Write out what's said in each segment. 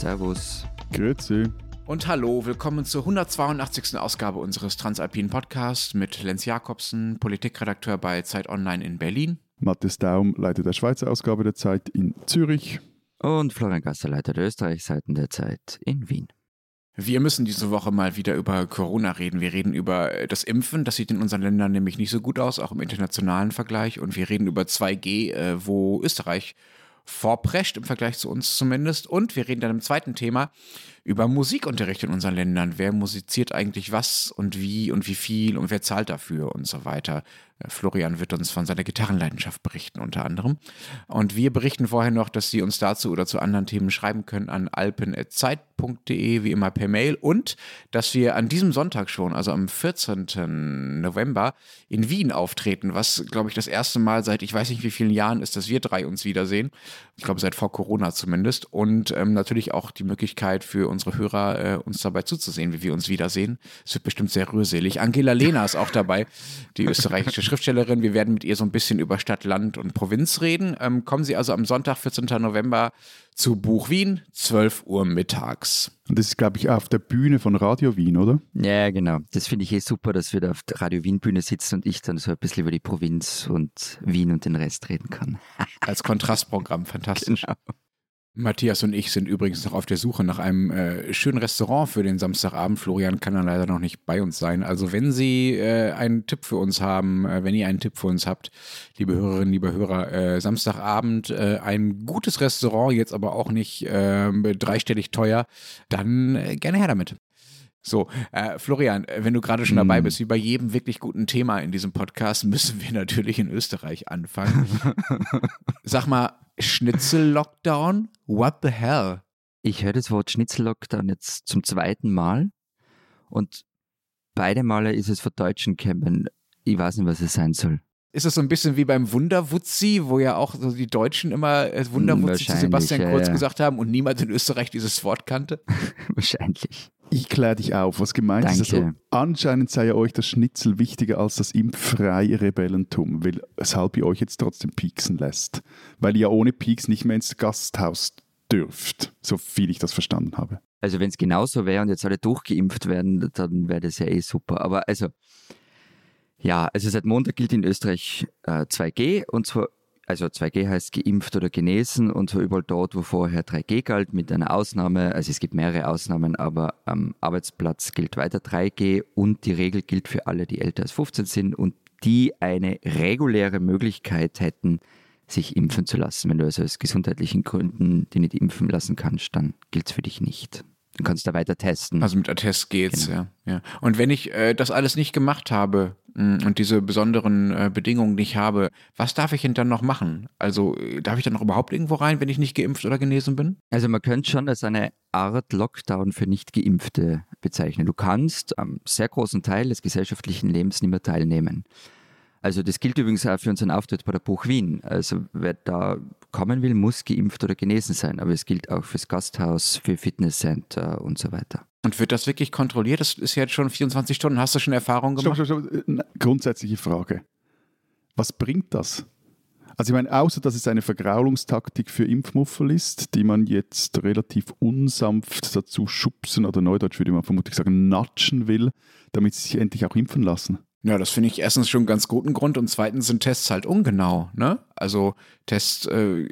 Servus. Grüezi. Und hallo, willkommen zur 182. Ausgabe unseres Transalpinen Podcasts mit Lenz Jakobsen, Politikredakteur bei Zeit Online in Berlin. Matthias Daum, Leiter der Schweizer Ausgabe der Zeit in Zürich. Und Florian Gasser, Leiter der Österreichseiten der Zeit in Wien. Wir müssen diese Woche mal wieder über Corona reden. Wir reden über das Impfen, das sieht in unseren Ländern nämlich nicht so gut aus, auch im internationalen Vergleich. Und wir reden über 2G, äh, wo Österreich vorprescht im Vergleich zu uns zumindest. Und wir reden dann im zweiten Thema über Musikunterricht in unseren Ländern. Wer musiziert eigentlich was und wie und wie viel und wer zahlt dafür und so weiter. Florian wird uns von seiner Gitarrenleidenschaft berichten, unter anderem. Und wir berichten vorher noch, dass Sie uns dazu oder zu anderen Themen schreiben können an alpen.zeit.de, wie immer per Mail. Und dass wir an diesem Sonntag schon, also am 14. November, in Wien auftreten, was, glaube ich, das erste Mal seit ich weiß nicht wie vielen Jahren ist, dass wir drei uns wiedersehen. Ich glaube, seit vor Corona zumindest. Und ähm, natürlich auch die Möglichkeit für unsere Hörer, äh, uns dabei zuzusehen, wie wir uns wiedersehen. Es wird bestimmt sehr rührselig. Angela Lehner ist auch dabei, die österreichische Schriftstellerin. Wir werden mit ihr so ein bisschen über Stadt, Land und Provinz reden. Ähm, kommen Sie also am Sonntag, 14. November, zu Buch Wien, 12 Uhr mittags. Und das ist, glaube ich, auf der Bühne von Radio Wien, oder? Ja, genau. Das finde ich eh super, dass wir da auf der Radio Wien Bühne sitzen und ich dann so ein bisschen über die Provinz und Wien und den Rest reden kann. Als Kontrastprogramm, fantastisch. Genau. Matthias und ich sind übrigens noch auf der Suche nach einem äh, schönen Restaurant für den Samstagabend. Florian kann dann leider noch nicht bei uns sein. Also wenn Sie äh, einen Tipp für uns haben, äh, wenn ihr einen Tipp für uns habt, liebe Hörerinnen, liebe Hörer, äh, Samstagabend äh, ein gutes Restaurant, jetzt aber auch nicht ähm, dreistellig teuer, dann äh, gerne her damit. So, äh, Florian, wenn du gerade schon dabei mm. bist, wie bei jedem wirklich guten Thema in diesem Podcast, müssen wir natürlich in Österreich anfangen. Sag mal, Schnitzel-Lockdown? What the hell? Ich höre das Wort Schnitzel-Lockdown jetzt zum zweiten Mal und beide Male ist es von Deutschen gekommen. Ich weiß nicht, was es sein soll. Ist es so ein bisschen wie beim Wunderwutzi, wo ja auch so die Deutschen immer äh, Wunderwutzi zu Sebastian Kurz ja. gesagt haben und niemand in Österreich dieses Wort kannte? Wahrscheinlich. Ich kläre dich auf, was gemeint Danke. ist. Also, anscheinend sei ja euch das Schnitzel wichtiger als das impffreie Rebellentum, weil es halb ihr euch jetzt trotzdem pieksen lässt. Weil ihr ja ohne Pieks nicht mehr ins Gasthaus dürft, so viel ich das verstanden habe. Also wenn es genauso wäre und jetzt alle durchgeimpft werden, dann wäre das ja eh super. Aber also, ja, also seit Montag gilt in Österreich äh, 2G und zwar also 2G heißt geimpft oder genesen und zwar überall dort, wo vorher 3G galt, mit einer Ausnahme. Also es gibt mehrere Ausnahmen, aber am Arbeitsplatz gilt weiter 3G und die Regel gilt für alle, die älter als 15 sind und die eine reguläre Möglichkeit hätten, sich impfen zu lassen. Wenn du also aus gesundheitlichen Gründen die nicht impfen lassen kannst, dann gilt es für dich nicht. Du kannst da weiter testen. Also mit Attest geht's, genau. ja, ja. Und wenn ich äh, das alles nicht gemacht habe mh, mm, und diese besonderen äh, Bedingungen nicht habe, was darf ich denn dann noch machen? Also äh, darf ich dann noch überhaupt irgendwo rein, wenn ich nicht geimpft oder genesen bin? Also man könnte schon als eine Art Lockdown für Nicht-Geimpfte bezeichnen. Du kannst am sehr großen Teil des gesellschaftlichen Lebens nicht mehr teilnehmen. Also das gilt übrigens auch für unseren Auftritt bei der Buch Wien. Also wer da kommen will, muss geimpft oder genesen sein. Aber es gilt auch fürs Gasthaus, für Fitnesscenter und so weiter. Und wird das wirklich kontrolliert? Das ist jetzt schon 24 Stunden. Hast du schon Erfahrungen gemacht? Stopp, stopp, stopp. Grundsätzliche Frage. Was bringt das? Also ich meine, außer dass es eine Vergraulungstaktik für Impfmuffel ist, die man jetzt relativ unsanft dazu schubsen oder neudeutsch würde man vermutlich sagen, natschen will, damit sie sich endlich auch impfen lassen. Ja, das finde ich erstens schon einen ganz guten Grund und zweitens sind Tests halt ungenau. Ne? Also Tests äh,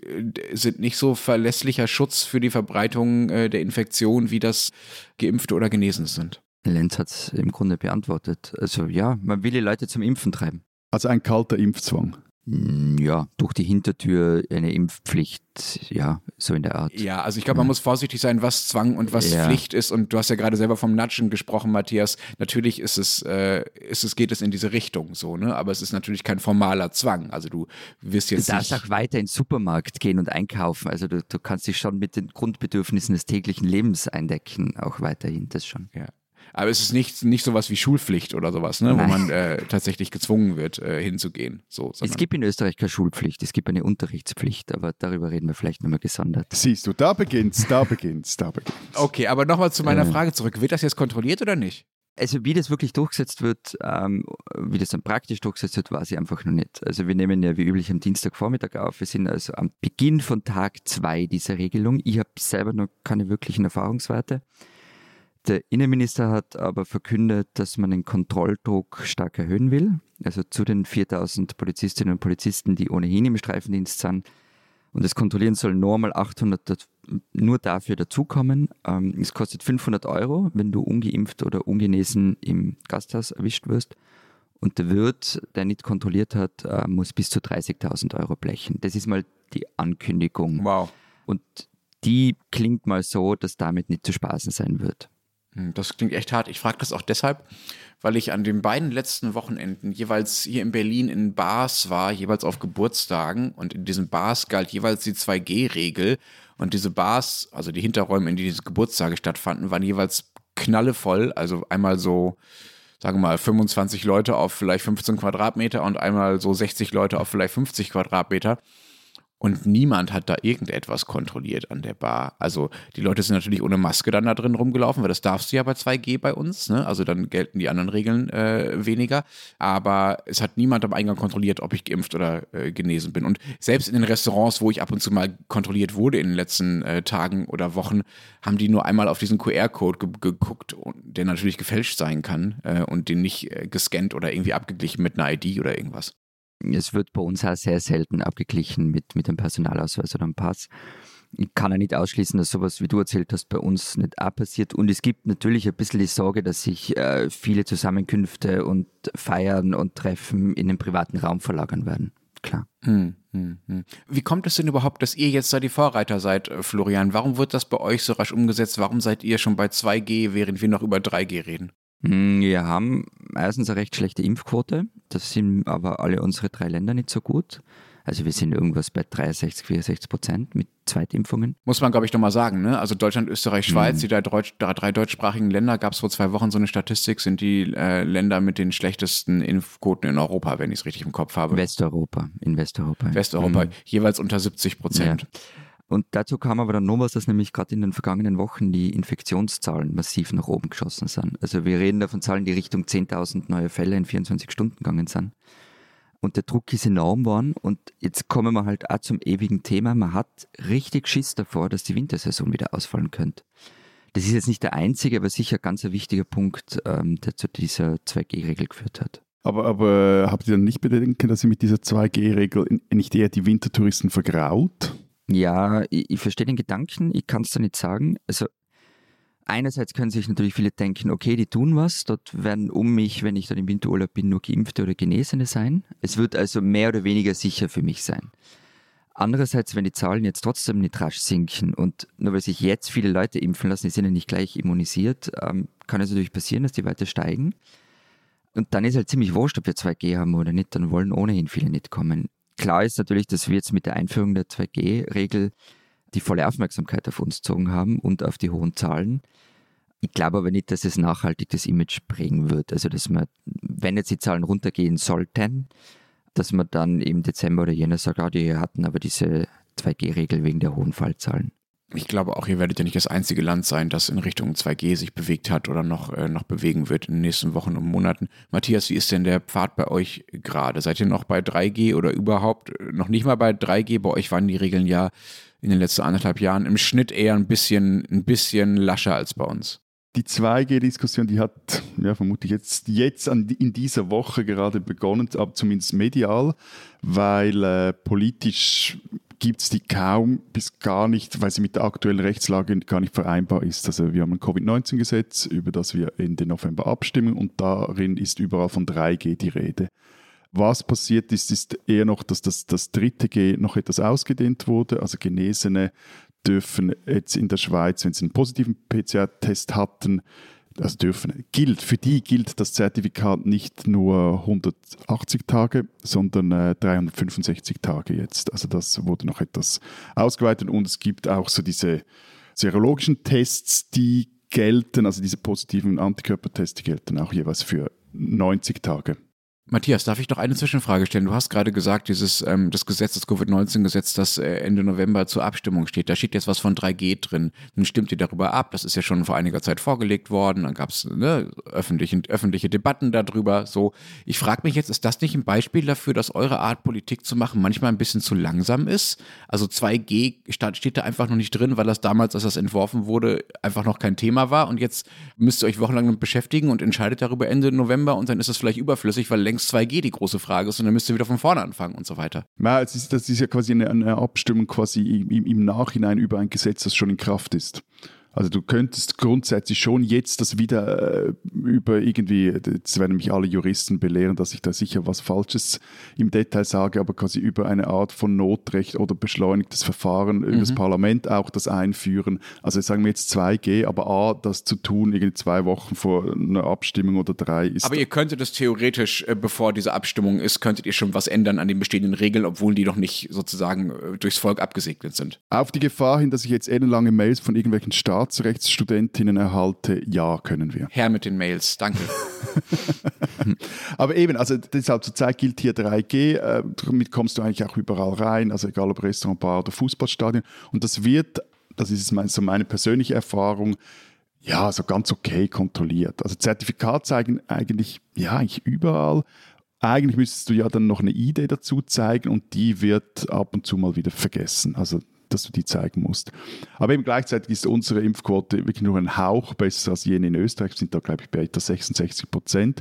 sind nicht so verlässlicher Schutz für die Verbreitung äh, der Infektion, wie das Geimpfte oder Genesen sind. Lenz hat es im Grunde beantwortet. Also ja, man will die Leute zum Impfen treiben. Also ein kalter Impfzwang. Hm, ja, durch die Hintertür eine Impfpflicht, ja, so in der Art. Ja, also ich glaube, man muss vorsichtig sein, was Zwang und was ja. Pflicht ist. Und du hast ja gerade selber vom Natschen gesprochen, Matthias. Natürlich ist es, äh, ist es, geht es in diese Richtung so, ne? Aber es ist natürlich kein formaler Zwang. Also du wirst jetzt. Du darfst auch weiter ins Supermarkt gehen und einkaufen. Also du, du kannst dich schon mit den Grundbedürfnissen des täglichen Lebens eindecken, auch weiterhin, das schon. Ja. Aber es ist nicht, nicht sowas wie Schulpflicht oder sowas, ne, wo man äh, tatsächlich gezwungen wird, äh, hinzugehen. So, es gibt in Österreich keine Schulpflicht, es gibt eine Unterrichtspflicht, aber darüber reden wir vielleicht nochmal gesondert. Siehst du, da beginnt's, da beginnt's, da beginnt's. Okay, aber nochmal zu meiner äh. Frage zurück. Wird das jetzt kontrolliert oder nicht? Also wie das wirklich durchgesetzt wird, ähm, wie das dann praktisch durchgesetzt wird, weiß ich einfach noch nicht. Also wir nehmen ja wie üblich am Dienstagvormittag auf. Wir sind also am Beginn von Tag zwei dieser Regelung. Ich habe selber noch keine wirklichen Erfahrungswerte. Der Innenminister hat aber verkündet, dass man den Kontrolldruck stark erhöhen will. Also zu den 4000 Polizistinnen und Polizisten, die ohnehin im Streifendienst sind. Und das Kontrollieren soll normal 800 nur dafür dazukommen. Ähm, es kostet 500 Euro, wenn du ungeimpft oder ungenesen im Gasthaus erwischt wirst. Und der Wirt, der nicht kontrolliert hat, äh, muss bis zu 30.000 Euro blechen. Das ist mal die Ankündigung. Wow. Und die klingt mal so, dass damit nicht zu spaßen sein wird. Hm, das klingt echt hart. Ich frage das auch deshalb, weil ich an den beiden letzten Wochenenden jeweils hier in Berlin in Bars war, jeweils auf Geburtstagen. Und in diesen Bars galt jeweils die 2G-Regel. Und diese Bars, also die Hinterräume, in denen diese Geburtstage stattfanden, waren jeweils knallevoll. Also einmal so, sagen wir mal, 25 Leute auf vielleicht 15 Quadratmeter und einmal so 60 Leute auf vielleicht 50 Quadratmeter. Und niemand hat da irgendetwas kontrolliert an der Bar. Also die Leute sind natürlich ohne Maske dann da drin rumgelaufen, weil das darfst du ja bei 2G bei uns. Ne? Also dann gelten die anderen Regeln äh, weniger. Aber es hat niemand am Eingang kontrolliert, ob ich geimpft oder äh, genesen bin. Und selbst in den Restaurants, wo ich ab und zu mal kontrolliert wurde in den letzten äh, Tagen oder Wochen, haben die nur einmal auf diesen QR-Code ge geguckt, der natürlich gefälscht sein kann äh, und den nicht äh, gescannt oder irgendwie abgeglichen mit einer ID oder irgendwas es wird bei uns auch sehr selten abgeglichen mit, mit dem Personalausweis oder dem Pass. Ich kann ja nicht ausschließen, dass sowas, wie du erzählt hast, bei uns nicht auch passiert. Und es gibt natürlich ein bisschen die Sorge, dass sich äh, viele Zusammenkünfte und Feiern und Treffen in den privaten Raum verlagern werden. Klar. Hm, hm, hm. Wie kommt es denn überhaupt, dass ihr jetzt da die Vorreiter seid, äh, Florian? Warum wird das bei euch so rasch umgesetzt? Warum seid ihr schon bei 2G, während wir noch über 3G reden? Hm, wir haben erstens eine recht schlechte Impfquote. Das sind aber alle unsere drei Länder nicht so gut. Also wir sind irgendwas bei 63, 64 Prozent mit Zweitimpfungen. Muss man, glaube ich, nochmal sagen. Ne? Also Deutschland, Österreich, Schweiz, mhm. die drei, Deutsch, drei deutschsprachigen Länder, gab es vor zwei Wochen so eine Statistik, sind die äh, Länder mit den schlechtesten Impfquoten in Europa, wenn ich es richtig im Kopf habe. Westeuropa, in Westeuropa. Westeuropa, mhm. jeweils unter 70 Prozent. Ja. Und dazu kam aber dann noch was, dass nämlich gerade in den vergangenen Wochen die Infektionszahlen massiv nach oben geschossen sind. Also wir reden da von Zahlen, die Richtung 10.000 neue Fälle in 24 Stunden gegangen sind. Und der Druck ist enorm geworden. Und jetzt kommen wir halt auch zum ewigen Thema. Man hat richtig Schiss davor, dass die Wintersaison wieder ausfallen könnte. Das ist jetzt nicht der einzige, aber sicher ganz ein wichtiger Punkt, ähm, der zu dieser 2G-Regel geführt hat. Aber, aber habt ihr dann nicht bedenken, dass ihr mit dieser 2G-Regel nicht eher die Wintertouristen vergraut? Ja, ich, ich verstehe den Gedanken, ich kann es da nicht sagen. Also einerseits können sich natürlich viele denken, okay, die tun was, dort werden um mich, wenn ich dann im Winterurlaub bin, nur Geimpfte oder Genesene sein. Es wird also mehr oder weniger sicher für mich sein. Andererseits, wenn die Zahlen jetzt trotzdem nicht rasch sinken und nur weil sich jetzt viele Leute impfen lassen, die sind ja nicht gleich immunisiert, ähm, kann es natürlich passieren, dass die weiter steigen. Und dann ist halt ziemlich wurscht, ob wir 2G haben oder nicht, dann wollen ohnehin viele nicht kommen. Klar ist natürlich, dass wir jetzt mit der Einführung der 2G-Regel die volle Aufmerksamkeit auf uns gezogen haben und auf die hohen Zahlen. Ich glaube aber nicht, dass es nachhaltig das Image prägen wird. Also, dass man, wenn jetzt die Zahlen runtergehen sollten, dass man dann im Dezember oder Jänner sagt, ah, die hatten aber diese 2G-Regel wegen der hohen Fallzahlen. Ich glaube auch, ihr werdet ja nicht das einzige Land sein, das in Richtung 2G sich bewegt hat oder noch, äh, noch bewegen wird in den nächsten Wochen und Monaten. Matthias, wie ist denn der Pfad bei euch gerade? Seid ihr noch bei 3G oder überhaupt noch nicht mal bei 3G? Bei euch waren die Regeln ja in den letzten anderthalb Jahren im Schnitt eher ein bisschen, ein bisschen lascher als bei uns. Die 2G-Diskussion, die hat ja, vermutlich jetzt, jetzt an, in dieser Woche gerade begonnen, aber zumindest medial, weil äh, politisch gibt es die kaum bis gar nicht, weil sie mit der aktuellen Rechtslage gar nicht vereinbar ist. Also wir haben ein Covid-19-Gesetz, über das wir Ende November abstimmen und darin ist überall von 3G die Rede. Was passiert ist, ist eher noch, dass das, das dritte G noch etwas ausgedehnt wurde. Also Genesene dürfen jetzt in der Schweiz, wenn sie einen positiven PCR-Test hatten, also dürfen, gilt, für die gilt das Zertifikat nicht nur 180 Tage, sondern äh, 365 Tage jetzt. Also das wurde noch etwas ausgeweitet und es gibt auch so diese serologischen Tests, die gelten, also diese positiven Antikörpertests, die gelten auch jeweils für 90 Tage. Matthias, darf ich noch eine Zwischenfrage stellen? Du hast gerade gesagt, dieses ähm, das Gesetz, das Covid-19-Gesetz, das äh, Ende November zur Abstimmung steht. Da steht jetzt was von 3G drin. Nun stimmt ihr darüber ab. Das ist ja schon vor einiger Zeit vorgelegt worden. Dann gab es ne, öffentliche, öffentliche Debatten darüber. So, ich frage mich jetzt, ist das nicht ein Beispiel dafür, dass eure Art Politik zu machen manchmal ein bisschen zu langsam ist? Also 2G steht da einfach noch nicht drin, weil das damals, als das entworfen wurde, einfach noch kein Thema war. Und jetzt müsst ihr euch wochenlang damit beschäftigen und entscheidet darüber Ende November und dann ist es vielleicht überflüssig, weil längst längst 2G die große Frage ist und dann müsst ihr wieder von vorne anfangen und so weiter. Ja, das ist, das ist ja quasi eine, eine Abstimmung quasi im, im Nachhinein über ein Gesetz, das schon in Kraft ist. Also du könntest grundsätzlich schon jetzt das wieder äh, über irgendwie, jetzt werden mich alle Juristen belehren, dass ich da sicher was Falsches im Detail sage, aber quasi über eine Art von Notrecht oder beschleunigtes Verfahren mhm. über das Parlament auch das einführen. Also sagen wir jetzt 2G, aber A, das zu tun irgendwie zwei Wochen vor einer Abstimmung oder drei ist. Aber ihr könntet es theoretisch, äh, bevor diese Abstimmung ist, könntet ihr schon was ändern an den bestehenden Regeln, obwohl die noch nicht sozusagen äh, durchs Volk abgesegnet sind. Auf die Gefahr hin, dass ich jetzt ellenlange Mails von irgendwelchen Staaten Staatsrechtsstudentinnen erhalte, ja, können wir. Herr mit den Mails, danke. Aber eben, also deshalb zurzeit gilt hier 3G, äh, damit kommst du eigentlich auch überall rein, also egal ob Restaurant, Bar oder Fußballstadion. Und das wird, das ist so meine persönliche Erfahrung, ja, so ganz okay kontrolliert. Also Zertifikat zeigen eigentlich, ja, eigentlich überall. Eigentlich müsstest du ja dann noch eine Idee dazu zeigen und die wird ab und zu mal wieder vergessen. Also dass du die zeigen musst. Aber eben gleichzeitig ist unsere Impfquote wirklich nur ein Hauch besser als jene in Österreich. Wir sind da, glaube ich, bei etwa 66 Prozent.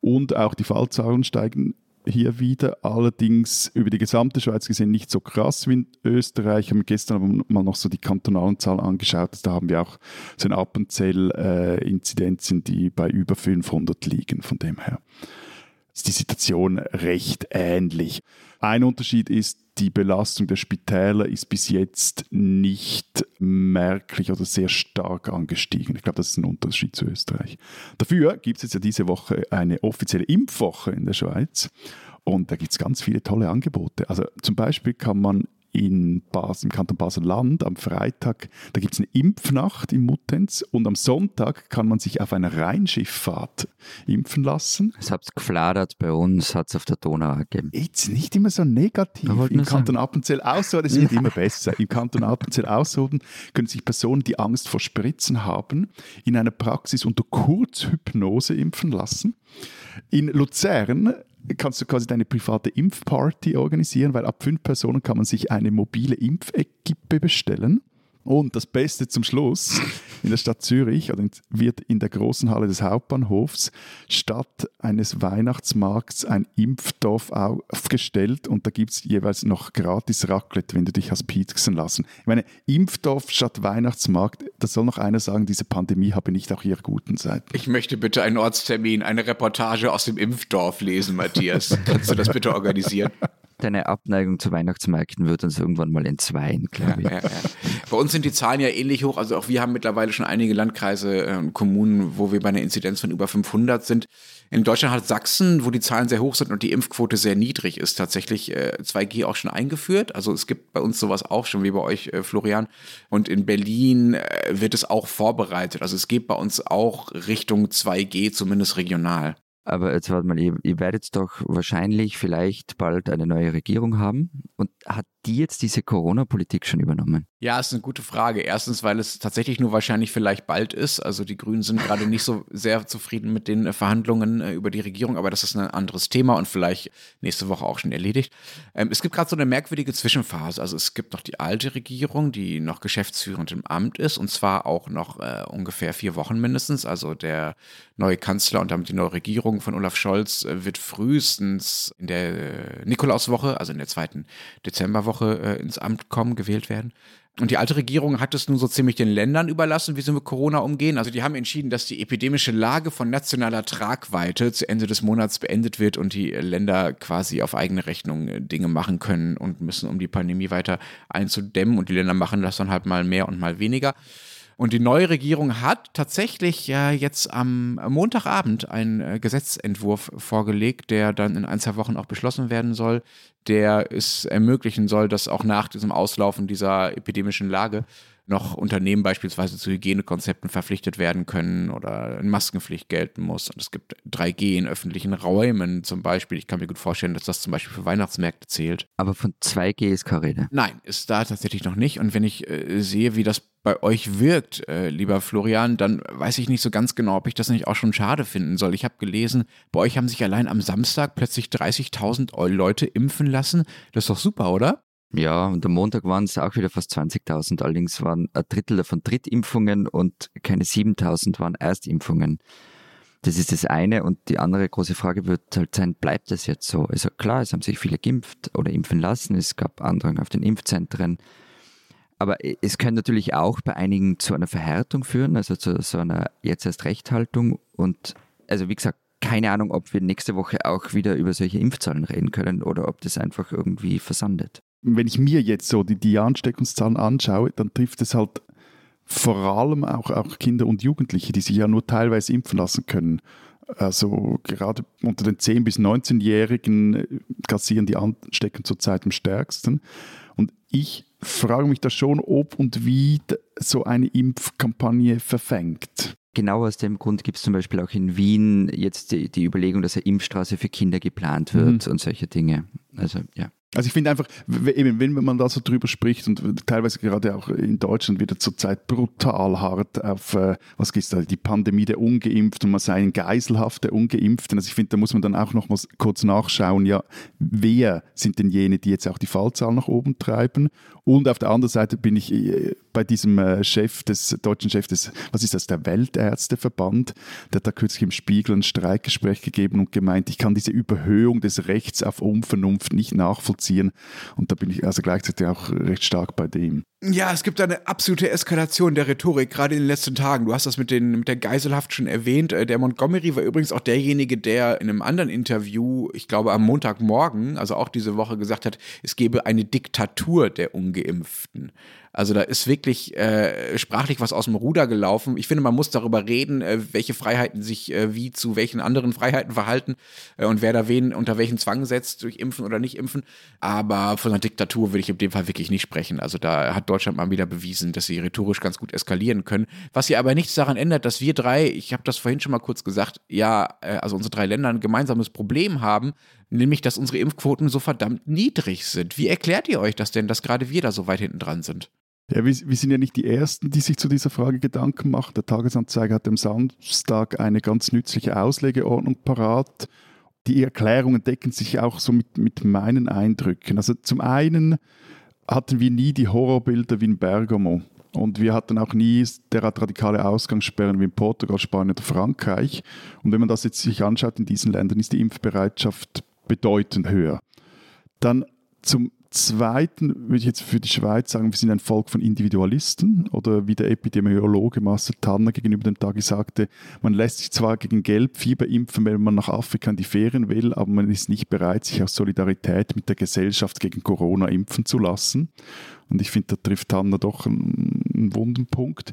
Und auch die Fallzahlen steigen hier wieder, allerdings über die gesamte Schweiz gesehen nicht so krass wie in Österreich. Ich habe mir gestern mal noch so die kantonalen Zahlen angeschaut. Da haben wir auch so eine Appenzell-Inzidenzen, die bei über 500 liegen. Von dem her ist die Situation recht ähnlich. Ein Unterschied ist, die Belastung der Spitäler ist bis jetzt nicht merklich oder sehr stark angestiegen. Ich glaube, das ist ein Unterschied zu Österreich. Dafür gibt es jetzt ja diese Woche eine offizielle Impfwoche in der Schweiz. Und da gibt es ganz viele tolle Angebote. Also zum Beispiel kann man in Basel, im Kanton Basel-Land am Freitag, da gibt es eine Impfnacht im Muttenz und am Sonntag kann man sich auf einer Rheinschifffahrt impfen lassen. Es hat gefladert bei uns, hat es auf der Donau gegeben. Jetzt nicht immer so negativ. Im Kanton sagen. Appenzell Ausserrhoden, es wird immer besser. Im Kanton Appenzell Ausserrhoden können sich Personen, die Angst vor Spritzen haben, in einer Praxis unter Kurzhypnose impfen lassen. In Luzern kannst du quasi deine private Impfparty organisieren, weil ab fünf Personen kann man sich eine mobile Impfequipe bestellen. Und das Beste zum Schluss, in der Stadt Zürich wird in der großen Halle des Hauptbahnhofs statt eines Weihnachtsmarkts ein Impfdorf aufgestellt und da gibt es jeweils noch gratis Raclette, wenn du dich hast pieksen lassen. Ich meine, Impfdorf statt Weihnachtsmarkt, da soll noch einer sagen, diese Pandemie habe nicht auch ihre guten Seiten. Ich möchte bitte einen Ortstermin, eine Reportage aus dem Impfdorf lesen, Matthias. Kannst du das bitte organisieren? deine Abneigung zu Weihnachtsmärkten wird uns irgendwann mal entzweien, glaube ich. Ja, ja, ja. Bei uns sind die Zahlen ja ähnlich hoch. Also auch wir haben mittlerweile schon einige Landkreise und äh, Kommunen, wo wir bei einer Inzidenz von über 500 sind. In Deutschland hat Sachsen, wo die Zahlen sehr hoch sind und die Impfquote sehr niedrig ist, tatsächlich äh, 2G auch schon eingeführt. Also es gibt bei uns sowas auch schon wie bei euch, äh, Florian. Und in Berlin äh, wird es auch vorbereitet. Also es geht bei uns auch Richtung 2G, zumindest regional. Aber jetzt warte mal, ihr, ihr werdet doch wahrscheinlich vielleicht bald eine neue Regierung haben. Und hat die jetzt diese Corona-Politik schon übernommen? Ja, ist eine gute Frage. Erstens, weil es tatsächlich nur wahrscheinlich vielleicht bald ist. Also die Grünen sind gerade nicht so sehr zufrieden mit den äh, Verhandlungen äh, über die Regierung, aber das ist ein anderes Thema und vielleicht nächste Woche auch schon erledigt. Ähm, es gibt gerade so eine merkwürdige Zwischenphase. Also es gibt noch die alte Regierung, die noch geschäftsführend im Amt ist und zwar auch noch äh, ungefähr vier Wochen mindestens. Also der neue Kanzler und damit die neue Regierung von Olaf Scholz äh, wird frühestens in der Nikolauswoche, also in der zweiten Dezemberwoche äh, ins Amt kommen, gewählt werden. Und die alte Regierung hat es nun so ziemlich den Ländern überlassen, wie sie mit Corona umgehen. Also die haben entschieden, dass die epidemische Lage von nationaler Tragweite zu Ende des Monats beendet wird und die Länder quasi auf eigene Rechnung äh, Dinge machen können und müssen, um die Pandemie weiter einzudämmen. Und die Länder machen das dann halt mal mehr und mal weniger. Und die neue Regierung hat tatsächlich ja jetzt am Montagabend einen äh, Gesetzentwurf vorgelegt, der dann in ein, zwei Wochen auch beschlossen werden soll, der es ermöglichen soll, dass auch nach diesem Auslaufen dieser epidemischen Lage noch Unternehmen beispielsweise zu Hygienekonzepten verpflichtet werden können oder eine Maskenpflicht gelten muss. Und es gibt 3G in öffentlichen Räumen zum Beispiel. Ich kann mir gut vorstellen, dass das zum Beispiel für Weihnachtsmärkte zählt. Aber von 2G ist keine Rede. Nein, ist da tatsächlich noch nicht. Und wenn ich äh, sehe, wie das bei euch wirkt, äh, lieber Florian, dann weiß ich nicht so ganz genau, ob ich das nicht auch schon schade finden soll. Ich habe gelesen, bei euch haben sich allein am Samstag plötzlich 30.000 Leute impfen lassen. Das ist doch super, oder? Ja, und am Montag waren es auch wieder fast 20.000. Allerdings waren ein Drittel davon Drittimpfungen und keine 7.000 waren Erstimpfungen. Das ist das eine. Und die andere große Frage wird halt sein, bleibt das jetzt so? Also klar, es haben sich viele geimpft oder impfen lassen. Es gab Andrang auf den Impfzentren. Aber es könnte natürlich auch bei einigen zu einer Verhärtung führen, also zu so einer jetzt erst Rechthaltung. Und also wie gesagt, keine Ahnung, ob wir nächste Woche auch wieder über solche Impfzahlen reden können oder ob das einfach irgendwie versandet wenn ich mir jetzt so die, die Ansteckungszahlen anschaue, dann trifft es halt vor allem auch, auch Kinder und Jugendliche, die sich ja nur teilweise impfen lassen können. Also gerade unter den 10- bis 19-Jährigen äh, kassieren die Anstecken zurzeit am stärksten. Und ich frage mich da schon, ob und wie so eine Impfkampagne verfängt. Genau aus dem Grund gibt es zum Beispiel auch in Wien jetzt die, die Überlegung, dass eine Impfstraße für Kinder geplant wird mhm. und solche Dinge. Also ja. Also ich finde einfach, eben, wenn man da so drüber spricht und teilweise gerade auch in Deutschland wieder zurzeit brutal hart auf, äh, was ist da, die Pandemie der Ungeimpften und man sei ein Geiselhaft der Ungeimpften. Also ich finde, da muss man dann auch noch mal kurz nachschauen, ja, wer sind denn jene, die jetzt auch die Fallzahl nach oben treiben? Und auf der anderen Seite bin ich äh, bei diesem äh, Chef des, deutschen Chef des, was ist das, der Weltärzteverband, der hat da kürzlich im Spiegel ein Streikgespräch gegeben und gemeint, ich kann diese Überhöhung des Rechts auf Unvernunft nicht nachvollziehen nachvollziehen. Und da bin ich also gleichzeitig auch recht stark bei dem. Ja, es gibt eine absolute Eskalation der Rhetorik, gerade in den letzten Tagen. Du hast das mit, den, mit der Geiselhaft schon erwähnt. Äh, der Montgomery war übrigens auch derjenige, der in einem anderen Interview, ich glaube am Montagmorgen, also auch diese Woche, gesagt hat, es gebe eine Diktatur der Ungeimpften. Also da ist wirklich äh, sprachlich was aus dem Ruder gelaufen. Ich finde, man muss darüber reden, äh, welche Freiheiten sich äh, wie zu welchen anderen Freiheiten verhalten äh, und wer da wen unter welchen Zwang setzt, durch Impfen oder nicht Impfen. Aber von einer Diktatur will ich in dem Fall wirklich nicht sprechen. Also da hat Deutschland mal wieder bewiesen, dass sie rhetorisch ganz gut eskalieren können. Was hier aber nichts daran ändert, dass wir drei, ich habe das vorhin schon mal kurz gesagt, ja, äh, also unsere drei Länder ein gemeinsames Problem haben, nämlich dass unsere Impfquoten so verdammt niedrig sind. Wie erklärt ihr euch das denn, dass gerade wir da so weit hinten dran sind? Ja, wir, wir, sind ja nicht die Ersten, die sich zu dieser Frage Gedanken machen. Der Tagesanzeiger hat am Samstag eine ganz nützliche Auslegeordnung parat. Die Erklärungen decken sich auch so mit, mit meinen Eindrücken. Also zum einen hatten wir nie die Horrorbilder wie in Bergamo. Und wir hatten auch nie derart radikale Ausgangssperren wie in Portugal, Spanien oder Frankreich. Und wenn man das jetzt sich anschaut in diesen Ländern, ist die Impfbereitschaft bedeutend höher. Dann zum Zweiten würde ich jetzt für die Schweiz sagen, wir sind ein Volk von Individualisten oder wie der Epidemiologe Marcel Tanner gegenüber dem Tagi sagte, man lässt sich zwar gegen Gelbfieber impfen, wenn man nach Afrika in die Ferien will, aber man ist nicht bereit, sich aus Solidarität mit der Gesellschaft gegen Corona impfen zu lassen. Und ich finde, da trifft Tanner doch einen, einen wunden Punkt.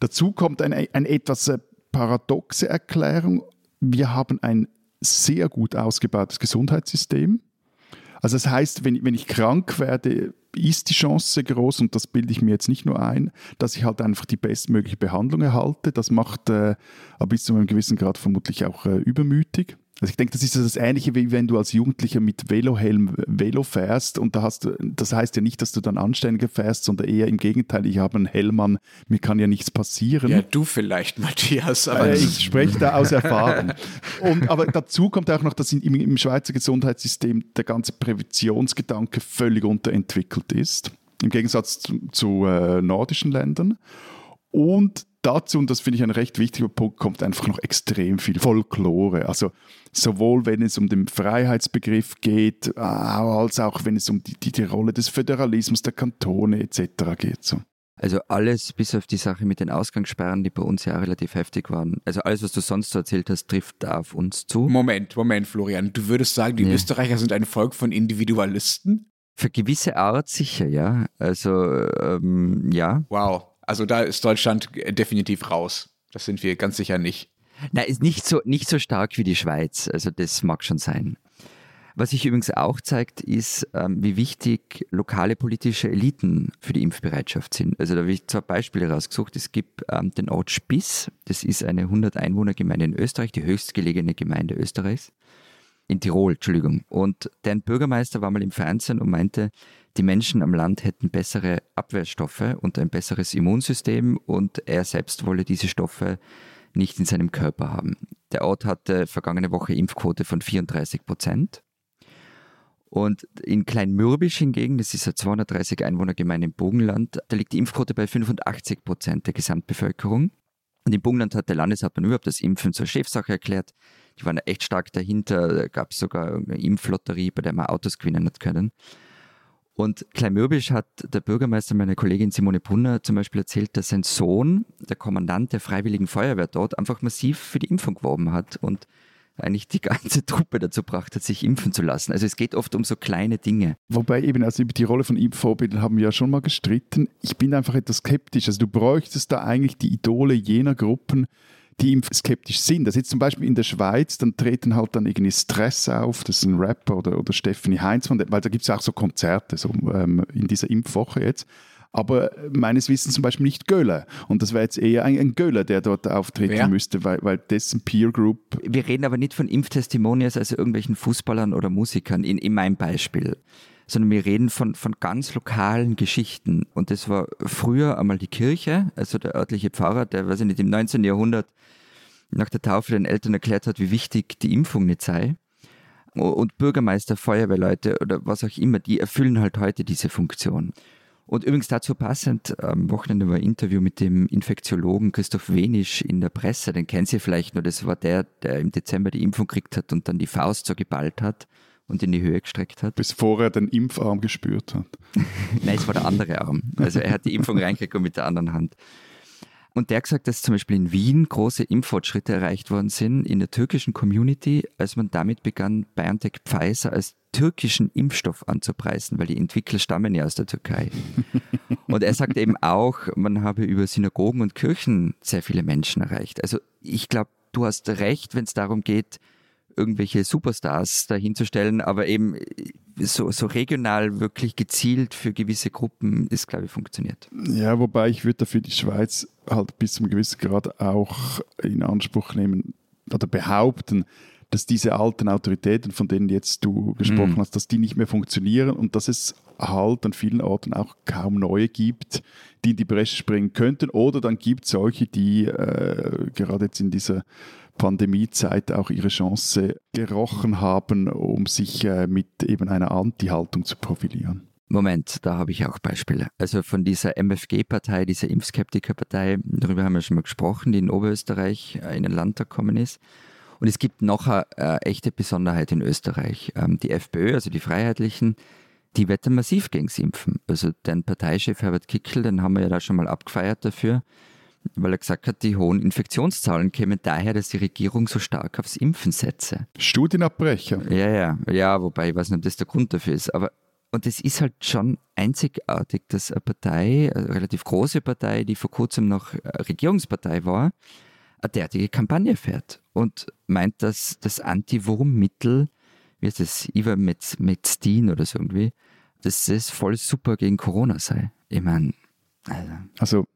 Dazu kommt eine, eine etwas äh, paradoxe Erklärung. Wir haben ein sehr gut ausgebautes Gesundheitssystem also das heißt, wenn, wenn ich krank werde, ist die Chance groß, und das bilde ich mir jetzt nicht nur ein, dass ich halt einfach die bestmögliche Behandlung erhalte. Das macht äh, bis zu einem gewissen Grad vermutlich auch äh, übermütig. Also ich denke, das ist das Ähnliche, wie wenn du als Jugendlicher mit Velohelm Velo fährst und da hast du, das heißt ja nicht, dass du dann anständiger fährst, sondern eher im Gegenteil, ich habe einen Helm an, mir kann ja nichts passieren. Ja, du vielleicht, Matthias. Aber äh, ich spreche da aus Erfahrung. und, aber dazu kommt auch noch, dass im, im Schweizer Gesundheitssystem der ganze Präventionsgedanke völlig unterentwickelt ist, im Gegensatz zu, zu äh, nordischen Ländern. Und dazu, und das finde ich ein recht wichtiger Punkt, kommt einfach noch extrem viel Folklore. Also sowohl wenn es um den Freiheitsbegriff geht, als auch wenn es um die, die, die Rolle des Föderalismus, der Kantone etc. geht. So. Also alles bis auf die Sache mit den Ausgangssperren, die bei uns ja relativ heftig waren. Also alles, was du sonst so erzählt hast, trifft da auf uns zu. Moment, Moment, Florian. Du würdest sagen, die ja. Österreicher sind ein Volk von Individualisten? Für gewisse Art sicher, ja. Also ähm, ja. Wow. Also da ist Deutschland definitiv raus. Das sind wir ganz sicher nicht. Nein, ist nicht so, nicht so stark wie die Schweiz. Also das mag schon sein. Was sich übrigens auch zeigt, ist, ähm, wie wichtig lokale politische Eliten für die Impfbereitschaft sind. Also da habe ich zwei Beispiele rausgesucht. Es gibt ähm, den Ort Spiss, das ist eine 100-Einwohner-Gemeinde in Österreich, die höchstgelegene Gemeinde Österreichs. In Tirol, Entschuldigung. Und deren Bürgermeister war mal im Fernsehen und meinte, die Menschen am Land hätten bessere Abwehrstoffe und ein besseres Immunsystem und er selbst wolle diese Stoffe nicht in seinem Körper haben. Der Ort hatte vergangene Woche Impfquote von 34 Prozent. Und in Kleinmürbisch hingegen, das ist eine 230 Einwohnergemeinde im Bogenland, da liegt die Impfquote bei 85 Prozent der Gesamtbevölkerung. Und im Bogenland hat der Landeshauptmann überhaupt das Impfen zur Chefsache erklärt. Die waren echt stark dahinter. Da gab es sogar eine Impflotterie, bei der man Autos gewinnen hat können. Und Kleinmürbisch hat der Bürgermeister, meine Kollegin Simone Brunner, zum Beispiel erzählt, dass sein Sohn, der Kommandant der Freiwilligen Feuerwehr dort, einfach massiv für die Impfung geworben hat und eigentlich die ganze Truppe dazu gebracht hat, sich impfen zu lassen. Also es geht oft um so kleine Dinge. Wobei eben, also über die Rolle von Impfvorbildern haben wir ja schon mal gestritten. Ich bin einfach etwas skeptisch. Also du bräuchtest da eigentlich die Idole jener Gruppen, die impfskeptisch sind. Also jetzt zum Beispiel in der Schweiz, dann treten halt dann irgendwie Stress auf, das ist ein Rapper oder, oder Stephanie Heinzmann, weil da gibt es auch so Konzerte so, ähm, in dieser Impfwoche jetzt. Aber meines Wissens zum Beispiel nicht Göller. Und das wäre jetzt eher ein, ein Göller, der dort auftreten Wer? müsste, weil, weil dessen Peer Group. Wir reden aber nicht von Impftestimonials, also irgendwelchen Fußballern oder Musikern, in, in meinem Beispiel sondern wir reden von, von ganz lokalen Geschichten. Und das war früher einmal die Kirche, also der örtliche Pfarrer, der, weiß ich nicht, im 19. Jahrhundert nach der Taufe den Eltern erklärt hat, wie wichtig die Impfung nicht sei. Und Bürgermeister, Feuerwehrleute oder was auch immer, die erfüllen halt heute diese Funktion. Und übrigens dazu passend, am Wochenende war ein Interview mit dem Infektiologen Christoph Wenisch in der Presse, den kennen Sie vielleicht nur, das war der, der im Dezember die Impfung gekriegt hat und dann die Faust so geballt hat und in die Höhe gestreckt hat. Bis vorher den Impfarm gespürt hat. Nein, es war der andere Arm. Also er hat die Impfung reingekriegt mit der anderen Hand. Und der hat gesagt, dass zum Beispiel in Wien große Impffortschritte erreicht worden sind in der türkischen Community, als man damit begann, BioNTech Pfizer als türkischen Impfstoff anzupreisen, weil die Entwickler stammen ja aus der Türkei. und er sagt eben auch, man habe über Synagogen und Kirchen sehr viele Menschen erreicht. Also ich glaube, du hast recht, wenn es darum geht, irgendwelche Superstars dahinzustellen, aber eben so, so regional wirklich gezielt für gewisse Gruppen ist, glaube ich, funktioniert. Ja, wobei ich würde dafür die Schweiz halt bis zum gewissen Grad auch in Anspruch nehmen oder behaupten, dass diese alten Autoritäten, von denen jetzt du gesprochen mm. hast, dass die nicht mehr funktionieren und dass es halt an vielen Orten auch kaum neue gibt, die in die Bresche springen könnten. Oder dann gibt es solche, die äh, gerade jetzt in dieser Pandemiezeit auch ihre Chance gerochen haben, um sich äh, mit eben einer Anti-Haltung zu profilieren. Moment, da habe ich auch Beispiele. Also von dieser MFG-Partei, dieser Impfskeptiker-Partei, darüber haben wir schon mal gesprochen, die in Oberösterreich äh, in den Landtag gekommen ist. Und es gibt noch eine äh, echte Besonderheit in Österreich. Ähm, die FPÖ, also die Freiheitlichen, die wetten massiv gegen das Impfen. Also den Parteichef Herbert Kickel, den haben wir ja da schon mal abgefeiert dafür weil er gesagt hat, die hohen Infektionszahlen kämen daher, dass die Regierung so stark aufs Impfen setze. Studienabbrecher. Ja, ja, ja, wobei ich weiß nicht, ob das der Grund dafür ist. Aber und es ist halt schon einzigartig, dass eine Partei, eine relativ große Partei, die vor kurzem noch Regierungspartei war, eine derartige Kampagne fährt und meint, dass das Anti-Wurmmittel, wie heißt das, Ivermectin oder so irgendwie, dass das voll super gegen Corona sei. Ich meine, also. also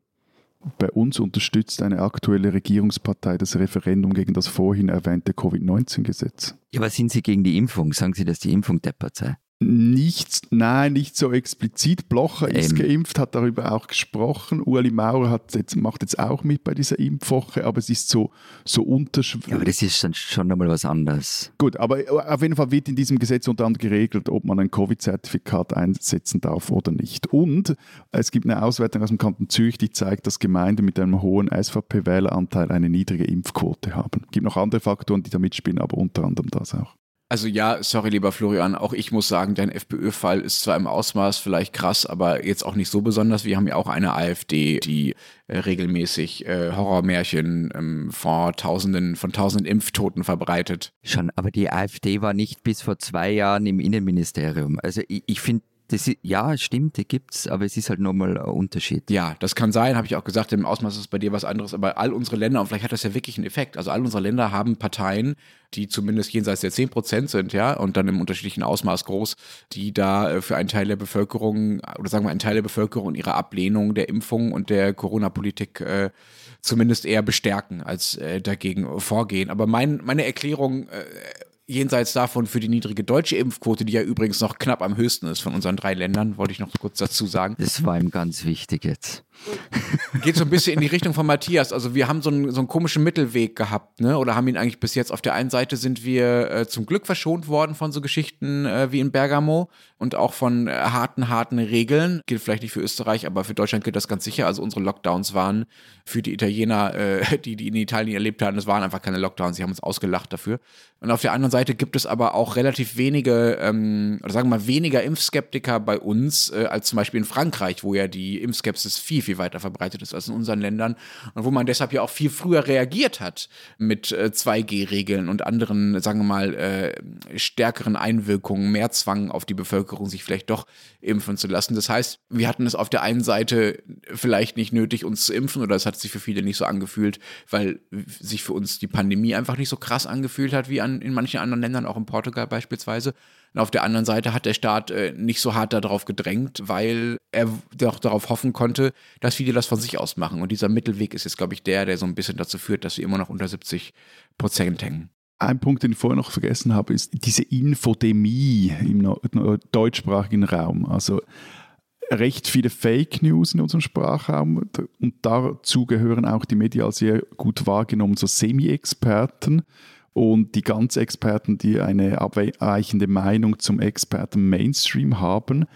bei uns unterstützt eine aktuelle Regierungspartei das Referendum gegen das vorhin erwähnte Covid-19-Gesetz. Ja, aber sind Sie gegen die Impfung? Sagen Sie, dass die Impfung deppert sei? Nicht, nein, nicht so explizit. Blocher ist ähm. geimpft, hat darüber auch gesprochen. Ueli Maurer hat jetzt, macht jetzt auch mit bei dieser Impfwoche, aber es ist so, so unterschwellig. Ja, aber das ist dann schon nochmal was anderes. Gut, aber auf jeden Fall wird in diesem Gesetz unter anderem geregelt, ob man ein Covid-Zertifikat einsetzen darf oder nicht. Und es gibt eine Auswertung aus dem Kanton Zürich, die zeigt, dass Gemeinden mit einem hohen SVP-Wähleranteil eine niedrige Impfquote haben. Es gibt noch andere Faktoren, die da mitspielen, aber unter anderem das auch. Also ja, sorry lieber Florian, auch ich muss sagen, dein FPÖ-Fall ist zwar im Ausmaß vielleicht krass, aber jetzt auch nicht so besonders. Wir haben ja auch eine AfD, die äh, regelmäßig äh, Horrormärchen ähm, vor Tausenden von Tausenden Impftoten verbreitet. Schon, aber die AfD war nicht bis vor zwei Jahren im Innenministerium. Also ich, ich finde Das ist, ja, stimmt, die gibt's, aber es ist halt nochmal ein Unterschied. Ja, das kann sein, habe ich auch gesagt, im Ausmaß ist bei dir was anderes, aber all unsere Länder, und vielleicht hat das ja wirklich einen Effekt, also all unsere Länder haben Parteien, die zumindest jenseits der 10 Prozent sind, ja, und dann im unterschiedlichen Ausmaß groß, die da äh, für einen Teil der Bevölkerung, oder sagen wir einen Teil der Bevölkerung ihre Ablehnung der Impfung und der Corona-Politik äh, zumindest eher bestärken als äh, dagegen vorgehen. Aber mein, meine Erklärung äh, jenseits davon für die niedrige deutsche Impfquote, die ja übrigens noch knapp am höchsten ist von unseren drei Ländern, wollte ich noch kurz dazu sagen. Das war ihm ganz wichtig jetzt. Geht so ein bisschen in die Richtung von Matthias. Also wir haben so einen, so einen komischen Mittelweg gehabt, ne? Oder haben ihn eigentlich bis jetzt. Auf der einen Seite sind wir äh, zum Glück verschont worden von so Geschichten äh, wie in Bergamo und auch von äh, harten, harten Regeln. Gilt vielleicht nicht für Österreich, aber für Deutschland gilt das ganz sicher. Also unsere Lockdowns waren für die Italiener, äh, die, die in Italien erlebt haben, das waren einfach keine Lockdowns. Sie haben uns ausgelacht dafür. Und auf der anderen Seite gibt es aber auch relativ wenige, ähm, oder sagen wir mal weniger Impfskeptiker bei uns äh, als zum Beispiel in Frankreich, wo ja die Impfskepsis viel, viel weiter verbreitet ist als in unseren Ländern und wo man deshalb ja auch viel früher reagiert hat mit äh, 2G-Regeln und anderen, sagen wir mal, äh, stärkeren Einwirkungen, mehr Zwang auf die Bevölkerung, sich vielleicht doch impfen zu lassen. Das heißt, wir hatten es auf der einen Seite vielleicht nicht nötig, uns zu impfen oder es hat sich für viele nicht so angefühlt, weil sich für uns die Pandemie einfach nicht so krass angefühlt hat wie an, in manchen anderen Ländern, auch in Portugal beispielsweise. Und auf der anderen Seite hat der Staat äh, nicht so hart darauf gedrängt, weil er doch darauf hoffen konnte, dass viele das von sich aus machen. Und dieser Mittelweg ist jetzt, glaube ich, der, der so ein bisschen dazu führt, dass wir immer noch unter 70 Prozent hängen. Ein Punkt, den ich vorher noch vergessen habe, ist diese Infodemie im deutschsprachigen Raum. Also recht viele Fake News in unserem Sprachraum und dazu gehören auch die medial sehr gut wahrgenommen so Semi-Experten und die ganz Experten, die eine abweichende Meinung zum Experten Mainstream haben.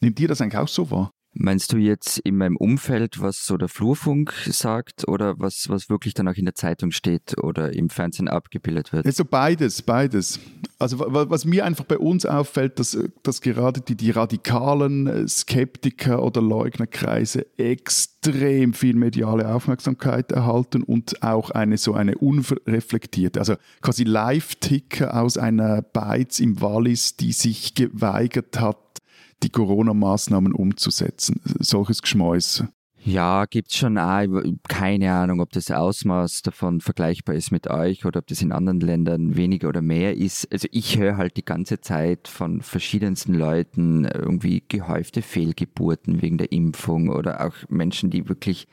Nimmt ihr das eigentlich auch so wahr? Meinst du jetzt in meinem Umfeld, was so der Flurfunk sagt oder was, was wirklich dann auch in der Zeitung steht oder im Fernsehen abgebildet wird? Also beides, beides. Also was mir einfach bei uns auffällt, dass, dass gerade die, die radikalen äh, Skeptiker oder Leugnerkreise extrem viel mediale Aufmerksamkeit erhalten und auch eine so eine unreflektierte, also quasi Live-Ticker aus einer Beiz im Wallis, die sich geweigert hat, die Corona-Maßnahmen umzusetzen. Solches Geschmäus. Ja, gibt es schon auch. Keine Ahnung, ob das Ausmaß davon vergleichbar ist mit euch oder ob das in anderen Ländern weniger oder mehr ist. Also ich höre halt die ganze Zeit von verschiedensten Leuten irgendwie gehäufte Fehlgeburten wegen der Impfung oder auch Menschen, die wirklich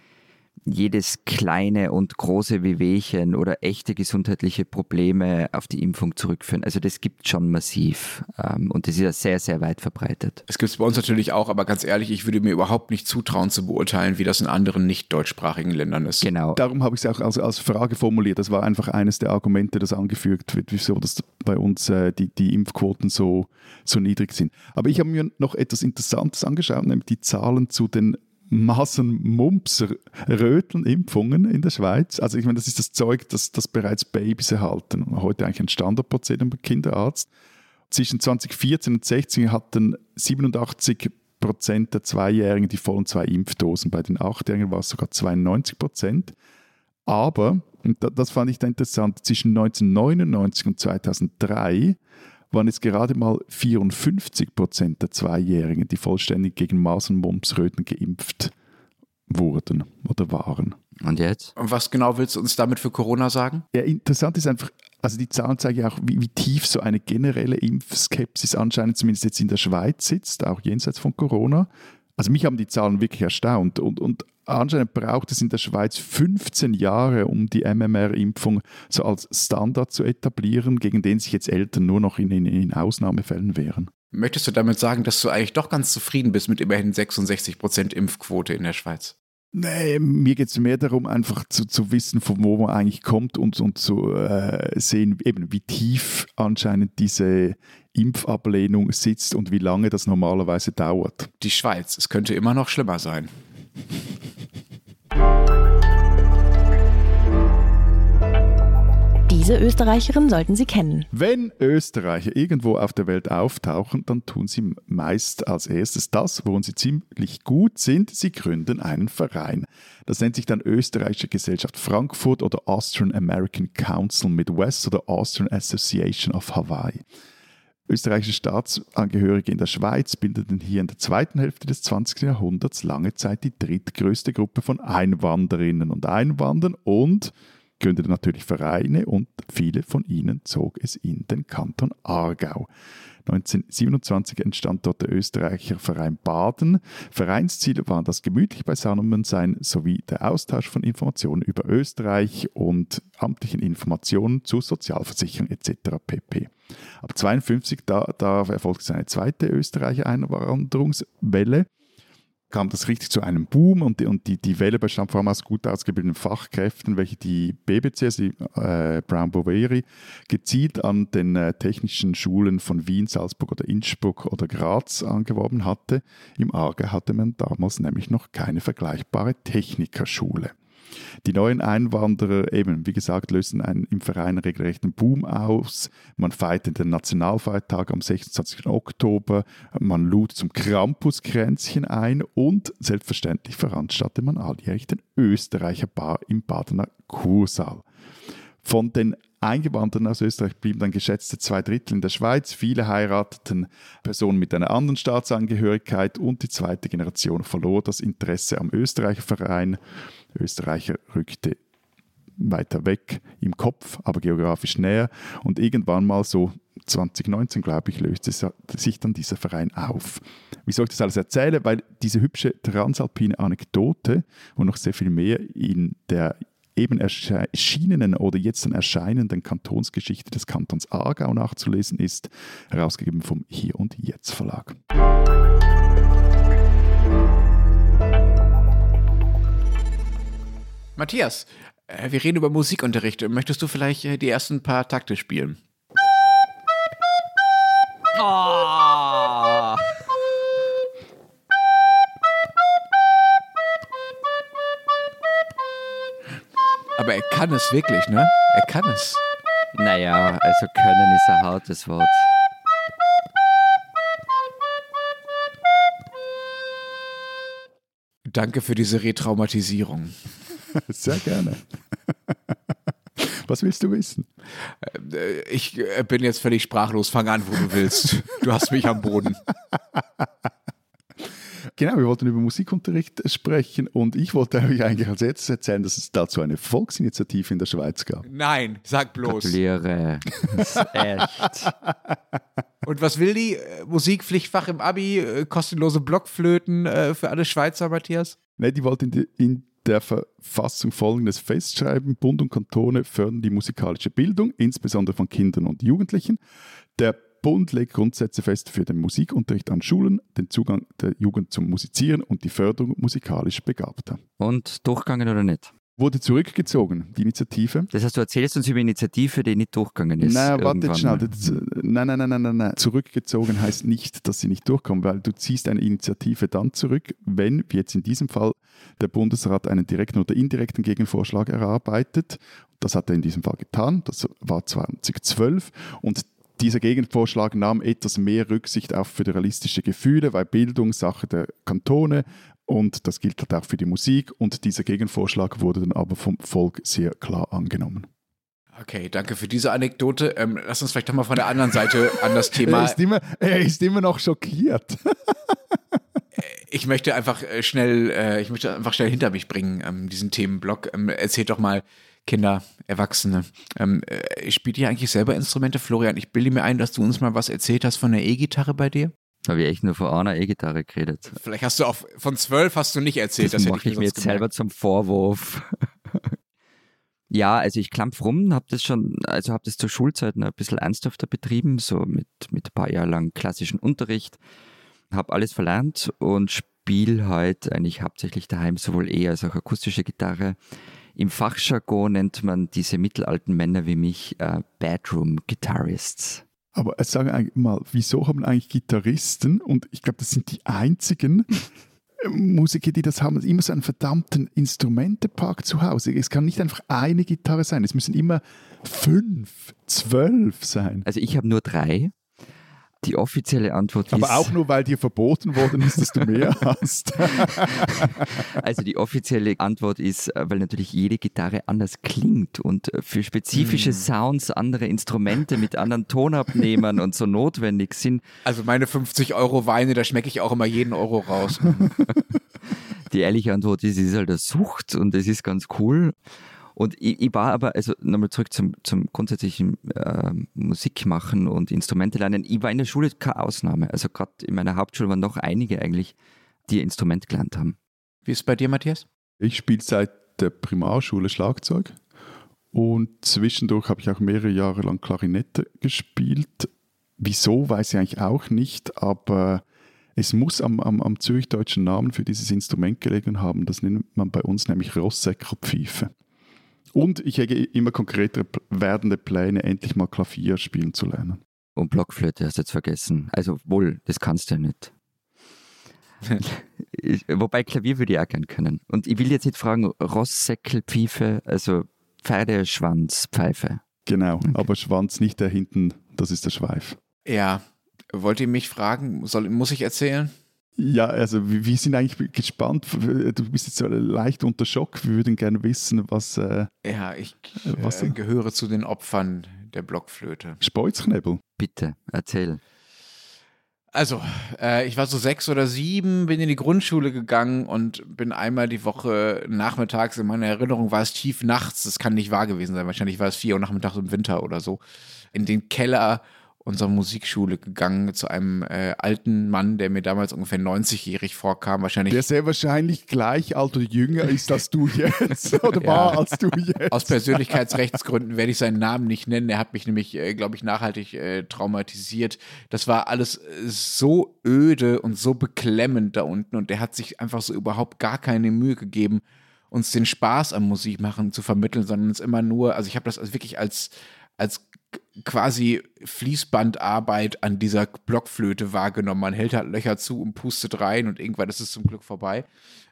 jedes kleine und große Wehwehchen oder echte gesundheitliche Probleme auf die Impfung zurückführen. Also das gibt schon massiv ähm, und das ist ja sehr, sehr weit verbreitet. Es gibt es bei uns natürlich auch, aber ganz ehrlich, ich würde mir überhaupt nicht zutrauen zu beurteilen, wie das in anderen nicht deutschsprachigen Ländern ist. Genau. Darum habe ich es auch als, als Frage formuliert. Das war einfach eines der Argumente, das angeführt wird, wieso das bei uns äh, die, die Impfquoten so, so niedrig sind. Aber ich habe mir noch etwas Interessantes angeschaut, nämlich die Zahlen zu den Massenmumps, Rötelnimpfungen in der Schweiz. Also ich meine, das ist das Zeug, das, das bereits Babys erhalten. Heute eigentlich ein Standardprozedere beim Kinderarzt. Zwischen 2014 und 2016 hatten 87 Prozent der Zweijährigen die vollen zwei Impfdosen. Bei den Achtjährigen war es sogar 92 Prozent. Aber, und das fand ich da interessant, zwischen 1999 und 2003 waren es gerade mal 54 Prozent der Zweijährigen, die vollständig gegen Mas- und Mumpsröten geimpft wurden oder waren. Und jetzt? Und was genau willst du uns damit für Corona sagen? Ja, interessant ist einfach, also die Zahlen zeigen ja auch, wie, wie, tief so eine generelle Impfskepsis anscheinend zumindest jetzt in der Schweiz sitzt, auch jenseits von Corona. Also mich haben die Zahlen wirklich erstaunt und, und anscheinend braucht es in der Schweiz 15 Jahre, um die MMR-Impfung so als Standard zu etablieren, gegen den sich jetzt Eltern nur noch in, in, in Ausnahmefällen wehren. Möchtest du damit sagen, dass du eigentlich doch ganz zufrieden bist mit immerhin 66 Prozent Impfquote in der Schweiz? Nee, mir geht es mehr darum, einfach zu, zu wissen, von wo man eigentlich kommt und, und zu äh, sehen, eben wie tief anscheinend diese Impfablehnung sitzt und wie lange das normalerweise dauert. Die Schweiz, es könnte immer noch schlimmer sein. Diese Österreicherin sollten Sie kennen. Wenn Österreicher irgendwo auf der Welt auftauchen, dann tun sie meist als erstes das, worin sie ziemlich gut sind. Sie gründen einen Verein. Das nennt sich dann Österreichische Gesellschaft Frankfurt oder Austrian American Council Midwest oder Austrian Association of Hawaii. Österreichische Staatsangehörige in der Schweiz bildeten hier in der zweiten Hälfte des 20. Jahrhunderts lange Zeit die drittgrößte Gruppe von Einwanderinnen und Einwanderern und gründete natürlich Vereine und viele von ihnen zog es in den Kanton Aargau. 1927 entstand dort der Österreicher Verein Baden. Vereinsziele waren das gemütlich Beisammensein sowie der Austausch von Informationen über Österreich und amtlichen Informationen zur Sozialversicherung etc. pp. Ab 1952 da, da erfolgte seine zweite Österreicher Einwanderungswelle kam das richtig zu einem Boom und die, und die, die Welle bestand vor allem aus gut ausgebildeten Fachkräften, welche die BBC, also die äh, Brown Boveri, gezielt an den äh, technischen Schulen von Wien, Salzburg oder Innsbruck oder Graz angeworben hatte. Im Aargau hatte man damals nämlich noch keine vergleichbare Technikerschule. Die neuen Einwanderer, eben, wie gesagt, lösen einen im Verein regelrechten Boom aus. Man feierte den Nationalfeiertag am 26. Oktober. Man lud zum Krampuskränzchen ein und selbstverständlich veranstaltete man alljährlich den Österreicher Bar im Badener Kursaal. Von den Eingewanderten aus Österreich blieben dann geschätzte zwei Drittel in der Schweiz. Viele heirateten Personen mit einer anderen Staatsangehörigkeit und die zweite Generation verlor das Interesse am Österreicher Verein. Österreicher rückte weiter weg im Kopf, aber geografisch näher. Und irgendwann mal so 2019, glaube ich, löste sich dann dieser Verein auf. Wieso ich das alles erzähle? Weil diese hübsche transalpine Anekdote und noch sehr viel mehr in der eben erschienenen oder jetzt erscheinenden Kantonsgeschichte des Kantons Aargau nachzulesen ist, herausgegeben vom Hier und Jetzt Verlag. Matthias, äh, wir reden über Musikunterricht. Möchtest du vielleicht äh, die ersten paar Takte spielen? Aber er kann es wirklich, ne? Er kann es. Naja, also können ist ein hartes Wort. Danke für diese Retraumatisierung. Sehr gerne. Was willst du wissen? Äh, ich äh, bin jetzt völlig sprachlos. Fang an, wo du willst. Du hast mich am Boden. Genau, wir wollten über Musikunterricht sprechen und ich wollte euch eigentlich als erstes erzählen, dass es dazu eine Volksinitiative in der Schweiz gab. Nein, sag bloß. Gratuliere. Das ist echt. Und was will die? Äh, Musikpflichtfach im Abi, kostenlose Blockflöten für alle Schweizer, Matthias? Nein, die wollten in, in der Verfassung folgendes festschreiben. Bund und Kantone fördern die musikalische Bildung, insbesondere von Kindern und Jugendlichen. Der Bund legt Grundsätze fest für den Musikunterricht an Schulen, den Zugang der Jugend zum Musizieren und die Förderung musikalisch Begabter. Und durchgegangen oder nicht? Wurde zurückgezogen, die Initiative. Das heißt, du erzählst uns über eine Initiative, die nicht durchgegangen ist. Nein, warte jetzt schnell. nein, nein, nein, nein, nein, nein. Zurückgezogen heißt nicht, dass sie nicht durchkommen, weil du ziehst eine Initiative dann zurück, wenn, wie jetzt in diesem Fall, der Bundesrat einen direkten oder indirekten Gegenvorschlag erarbeitet. Das hat er in diesem Fall getan. Das war 2012. Und dieser Gegenvorschlag nahm etwas mehr Rücksicht auf föderalistische Gefühle, weil Bildung Sache der Kantone und das gilt halt auch für die Musik. Und dieser Gegenvorschlag wurde dann aber vom Volk sehr klar angenommen. Okay, danke für diese Anekdote. Ähm, lass uns vielleicht doch mal von der anderen Seite an das Er Thema. ist immer, er ist immer noch schockiert. Ich möchte einfach äh, schnell, äh, ich möchte einfach schnell hinter mich bringen, ähm, diesen Themenblock. Ähm, erzählt doch mal, Kinder, Erwachsene. Ähm, äh, spielt ihr eigentlich selber Instrumente, Florian? Ich bilde mir ein, dass du uns mal was erzählt hast von der E-Gitarre bei dir. Habe ich echt nur von einer E-Gitarre geredet. Vielleicht hast du auch von zwölf hast du nicht erzählt. Das, hätte mache ich mir jetzt selber zum Vorwurf. ja, also ich klampf rum, habe das schon, also habe das zur Schulzeit ein bisschen ernsthafter betrieben, so mit, mit ein paar Jahren lang klassischen Unterricht, habe alles verlernt und spiele halt eigentlich hauptsächlich daheim sowohl E als auch akustische Gitarre. Im Fachjargon nennt man diese mittelalten Männer wie mich äh, Bedroom Guitarists. Aber äh, sag eigentlich mal, wieso haben eigentlich Gitarristen, und ich glaube, das sind die einzigen äh, Musiker, die das haben, immer so einen verdammten Instrumentepark zu Hause. Es kann nicht einfach eine Gitarre sein, es müssen immer fünf, zwölf sein. Also ich habe nur drei. Die offizielle Antwort ist. Aber auch nur, weil dir verboten worden ist, dass du mehr hast. also die offizielle Antwort ist, äh, weil natürlich jede Gitarre anders klingt und äh, für spezifische mm. Sounds andere Instrumente mit anderen Tonabnehmern und so notwendig sind. Also meine 50 Euro Weine, da schmecke ich auch immer jeden Euro raus. die ehrliche Antwort ist, es ist halt eine Sucht und es ist ganz cool. Und ich, ich, war aber, also nochmal zurück zum, zum grundsätzlichen äh, Musik machen und Instrumente lernen. Ich war in der Schule keine Ausnahme. Also gerade in meiner Hauptschule waren noch einige eigentlich, die Instrument gelernt haben. Wie ist es bei dir, Matthias? Ich spiele seit der Primarschule Schlagzeug und zwischendurch habe ich auch mehrere Jahre lang Klarinette gespielt. Wieso, weiß ich eigentlich auch nicht, aber es muss am, am, am zürich-deutschen Namen für dieses Instrument gelegen haben. Das nennt man bei uns nämlich Rossäckerpfeife. Und ich hege immer konkretere werdende Pläne, endlich mal Klavier spielen zu lernen. Und Blockflöte hast du jetzt vergessen. Also wohl, das kannst du ja nicht. ich, wobei Klavier würde ich auch gern können. Und ich will jetzt nicht fragen, Rosssäckelpfeife, also Pferdeschwanzpfeife. Genau, okay. aber Schwanz nicht der hinten, das ist der Schweif. Ja, wollt ihr mich fragen, soll, muss ich erzählen? Ja, also wir, sind eigentlich gespannt. Du bist jetzt so leicht unter Schock. Wir würden gerne wissen, was. Äh, ja, ich was, äh, gehöre zu den Opfern der Blockflöte. Speuzknebel. Bitte, erzähl. Also, äh, ich war so sechs oder sieben, bin in die Grundschule gegangen und bin einmal die Woche nachmittags, in meiner Erinnerung war es tief nachts, das kann nicht wahr gewesen sein, wahrscheinlich war es vier Uhr nachmittags im Winter oder so, in den Keller unserer Musikschule gegangen zu einem äh, alten Mann, der mir damals ungefähr 90-jährig vorkam. Wahrscheinlich. Der sehr wahrscheinlich gleich alt oder jünger ist als du jetzt oder ja. war als du jetzt. Aus Persönlichkeitsrechtsgründen werde ich seinen Namen nicht nennen. Er hat mich nämlich, äh, glaube ich, nachhaltig äh, traumatisiert. Das war alles äh, so öde und so beklemmend da unten und der hat sich einfach so überhaupt gar keine Mühe gegeben, uns den Spaß am Musikmachen zu vermitteln, sondern uns immer nur, also ich habe das wirklich als als quasi Fließbandarbeit an dieser Blockflöte wahrgenommen. Man hält halt Löcher zu und pustet rein und irgendwann ist es zum Glück vorbei.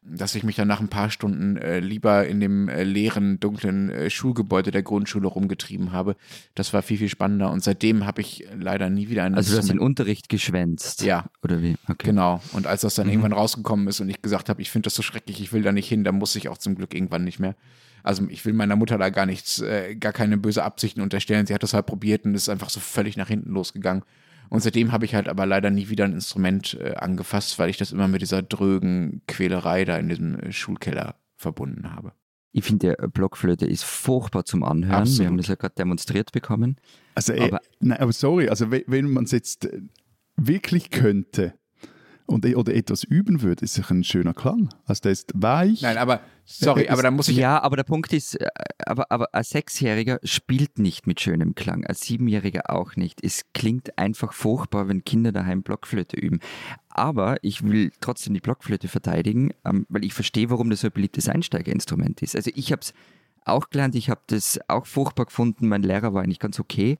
Dass ich mich dann nach ein paar Stunden äh, lieber in dem äh, leeren, dunklen äh, Schulgebäude der Grundschule rumgetrieben habe. Das war viel, viel spannender und seitdem habe ich leider nie wieder einen. Also du hast den Unterricht geschwänzt? Ja. Oder wie? Okay. Genau. Und als das dann mhm. irgendwann rausgekommen ist und ich gesagt habe, ich finde das so schrecklich, ich will da nicht hin, dann muss ich auch zum Glück irgendwann nicht mehr. Also ich will meiner Mutter da gar nichts, äh, gar keine böse Absichten unterstellen. Sie hat das halt probiert und ist einfach so völlig nach hinten losgegangen. Und seitdem habe ich halt aber leider nie wieder ein Instrument äh, angefasst, weil ich das immer mit dieser drögen Quälerei da in diesem äh, Schulkeller verbunden habe. Ich finde, der Blockflöte ist furchtbar zum Anhören. Absolut. Wir haben das ja gerade demonstriert bekommen. Also, ey, aber, nein, aber sorry, also wenn man es jetzt äh, wirklich könnte, und, oder etwas üben würde, ist es ein schöner Klang. Also der ist weich. Nein, aber sorry, aber da muss ich. Ja, aber der Punkt ist, äh, aber, aber ein Sechsjähriger spielt nicht mit schönem Klang, ein Siebenjähriger auch nicht. Es klingt einfach furchtbar, wenn Kinder daheim Blockflöte üben. Aber ich will trotzdem die Blockflöte verteidigen, ähm, weil ich verstehe, warum das so ein beliebtes Einsteigerinstrument ist. Also ich habe es auch gelernt, ich habe das auch furchtbar gefunden, mein Lehrer war eigentlich ganz okay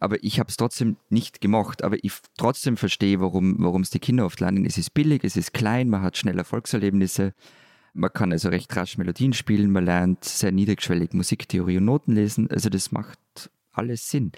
aber ich habe es trotzdem nicht gemocht. Aber ich trotzdem verstehe, warum es die Kinder oft lernen. Es ist billig, es ist klein, man hat schnell Erfolgserlebnisse. Man kann also recht rasch Melodien spielen, man lernt sehr niedrigschwellig Musiktheorie und Noten lesen. Also das macht alles Sinn.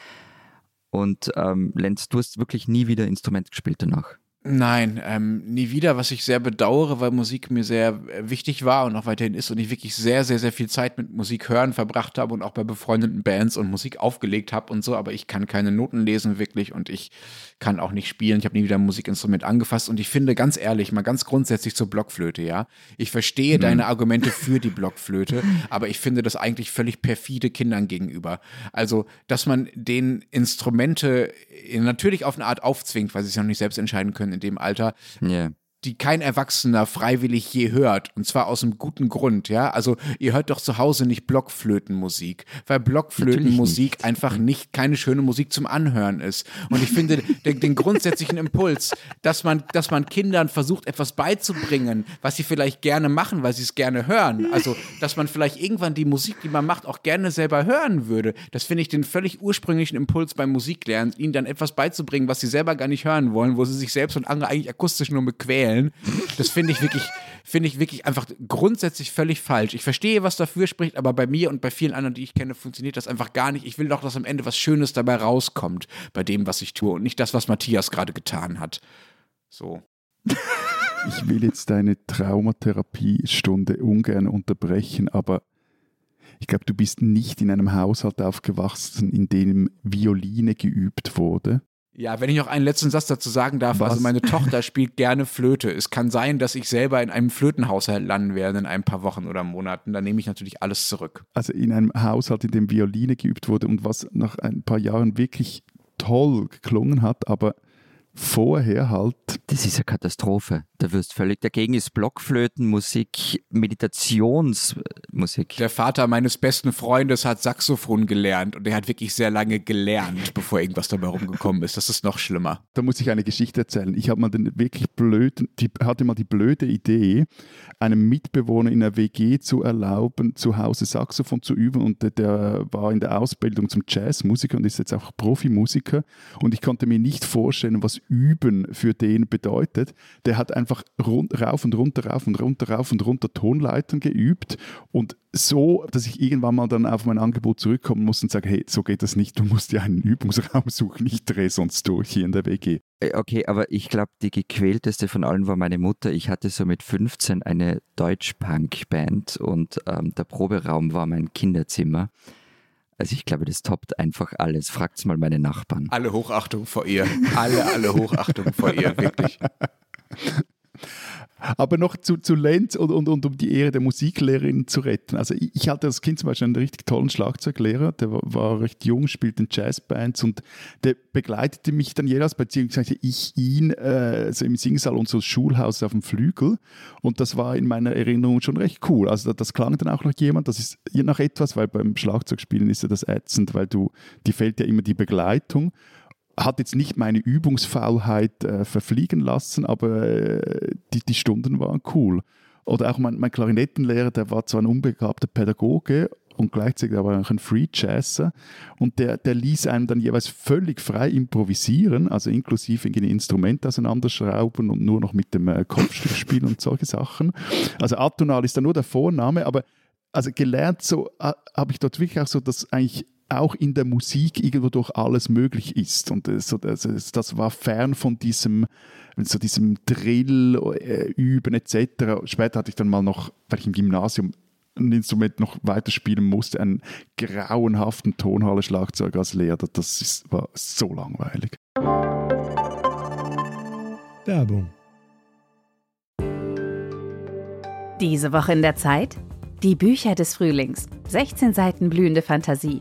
Und ähm, Lenz, du hast wirklich nie wieder Instrument gespielt danach. Nein, ähm, nie wieder, was ich sehr bedauere, weil Musik mir sehr äh, wichtig war und auch weiterhin ist und ich wirklich sehr, sehr, sehr viel Zeit mit Musik hören verbracht habe und auch bei befreundeten Bands und Musik aufgelegt habe und so, aber ich kann keine Noten lesen wirklich und ich kann auch nicht spielen. Ich habe nie wieder ein Musikinstrument angefasst und ich finde ganz ehrlich, mal ganz grundsätzlich zur Blockflöte, ja. Ich verstehe hm. deine Argumente für die Blockflöte, aber ich finde das eigentlich völlig perfide Kindern gegenüber. Also, dass man den Instrumente natürlich auf eine Art aufzwingt, weil sie es ja noch nicht selbst entscheiden können in dem Alter. Yeah die kein Erwachsener freiwillig je hört. Und zwar aus einem guten Grund, ja. Also ihr hört doch zu Hause nicht Blockflötenmusik, weil Blockflötenmusik nicht. einfach nicht keine schöne Musik zum Anhören ist. Und ich finde den, den, grundsätzlichen Impuls, dass man, dass man Kindern versucht, etwas beizubringen, was sie vielleicht gerne machen, weil sie es gerne hören. Also, dass man vielleicht irgendwann die Musik, die man macht, auch gerne selber hören würde. Das finde ich den völlig ursprünglichen Impuls beim Musiklernen, ihnen dann etwas beizubringen, was sie selber gar nicht hören wollen, wo sie sich selbst und andere eigentlich akustisch nur bequälen erzählen. Das finde ich wirklich, finde ich wirklich einfach grundsätzlich völlig falsch. Ich verstehe, was dafür spricht, aber bei mir und bei vielen anderen, die ich kenne, funktioniert das einfach gar nicht. Ich will doch, dass am Ende was Schönes dabei rauskommt bei dem, was ich tue und nicht das, was Matthias gerade getan hat. So. Ich will jetzt deine Traumatherapiestunde ungern unterbrechen, aber ich glaube, du bist nicht in einem Haushalt aufgewachsen, in dem Violine geübt wurde. Ja, wenn ich noch einen letzten Satz dazu sagen darf, Was? also meine Tochter spielt gerne Flöte. Es kann sein, dass ich selber in einem Flötenhaushalt landen werde in ein paar Wochen oder Monaten. Da nehme ich natürlich alles zurück. Also in einem Haushalt, in dem Violine geübt wurde und was nach ein paar Jahren wirklich toll geklungen hat, aber vorher halt Das ist eine Katastrophe. Da wirst völlig dagegen ist Blockflötenmusik, Meditationsmusik. Der Vater meines besten Freundes hat Saxophon gelernt und er hat wirklich sehr lange gelernt, bevor irgendwas dabei rumgekommen ist. Das ist noch schlimmer. da muss ich eine Geschichte erzählen. Ich habe mal den wirklich blöden, die, hatte mal die blöde Idee, einem Mitbewohner in der WG zu erlauben, zu Hause Saxophon zu üben und der, der war in der Ausbildung zum Jazzmusiker und ist jetzt auch Profimusiker und ich konnte mir nicht vorstellen, was Üben für den bedeutet. Der hat einfach rund, rauf und runter, rauf und runter, rauf und runter Tonleitern geübt und so, dass ich irgendwann mal dann auf mein Angebot zurückkommen muss und sage, hey, so geht das nicht, du musst dir einen Übungsraum suchen, ich drehe sonst durch hier in der WG. Äh, Okay, aber ich glaube, die gequälteste von allen war meine Mutter. Ich hatte so mit 15 eine Deutsch-Punk-Band und ähm, der Proberaum war mein Kinderzimmer. Also ich glaube, das toppt einfach alles. Fragt's mal meine Nachbarn. Alle Hochachtung vor ihr. Alle, alle Hochachtung vor ihr, wirklich. Aber noch zu, zu Lenz und, und, und um die Ehre der Musiklehrerin zu retten. Also ich, ich hatte als Kind zum Beispiel einen richtig tollen Schlagzeuglehrer, der war, war recht jung, spielte in Jazzbands und der begleitete mich dann jeweils, beziehungsweise ich ihn, äh, so im Singsaal unseres Schulhauses auf dem Flügel und das war in meiner Erinnerung schon recht cool. Also das klang dann auch noch jemand, das ist je nach etwas, weil beim Schlagzeugspielen ist ja das ätzend, weil du, die fehlt ja immer die Begleitung hat jetzt nicht meine Übungsfaulheit äh, verfliegen lassen, aber äh, die, die Stunden waren cool. Oder auch mein, mein Klarinettenlehrer, der war zwar ein unbegabter Pädagoge und gleichzeitig aber auch ein Free Jazzer und der, der ließ einen dann jeweils völlig frei improvisieren, also inklusive irgendwie Instrumente auseinanderschrauben und nur noch mit dem äh, Kopfstück spielen und solche Sachen. Also Atonal ist dann nur der Vorname, aber also gelernt so äh, habe ich dort wirklich auch so, dass eigentlich auch in der Musik irgendwo durch alles möglich ist. Und äh, so, das, das war fern von diesem, so diesem Drill, äh, Üben etc. Später hatte ich dann mal noch, weil ich im Gymnasium ein Instrument noch weiterspielen musste, einen grauenhaften Tonhalle-Schlagzeug als Lehrer. Das ist, war so langweilig. Werbung. Diese Woche in der Zeit? Die Bücher des Frühlings. 16 Seiten blühende Fantasie.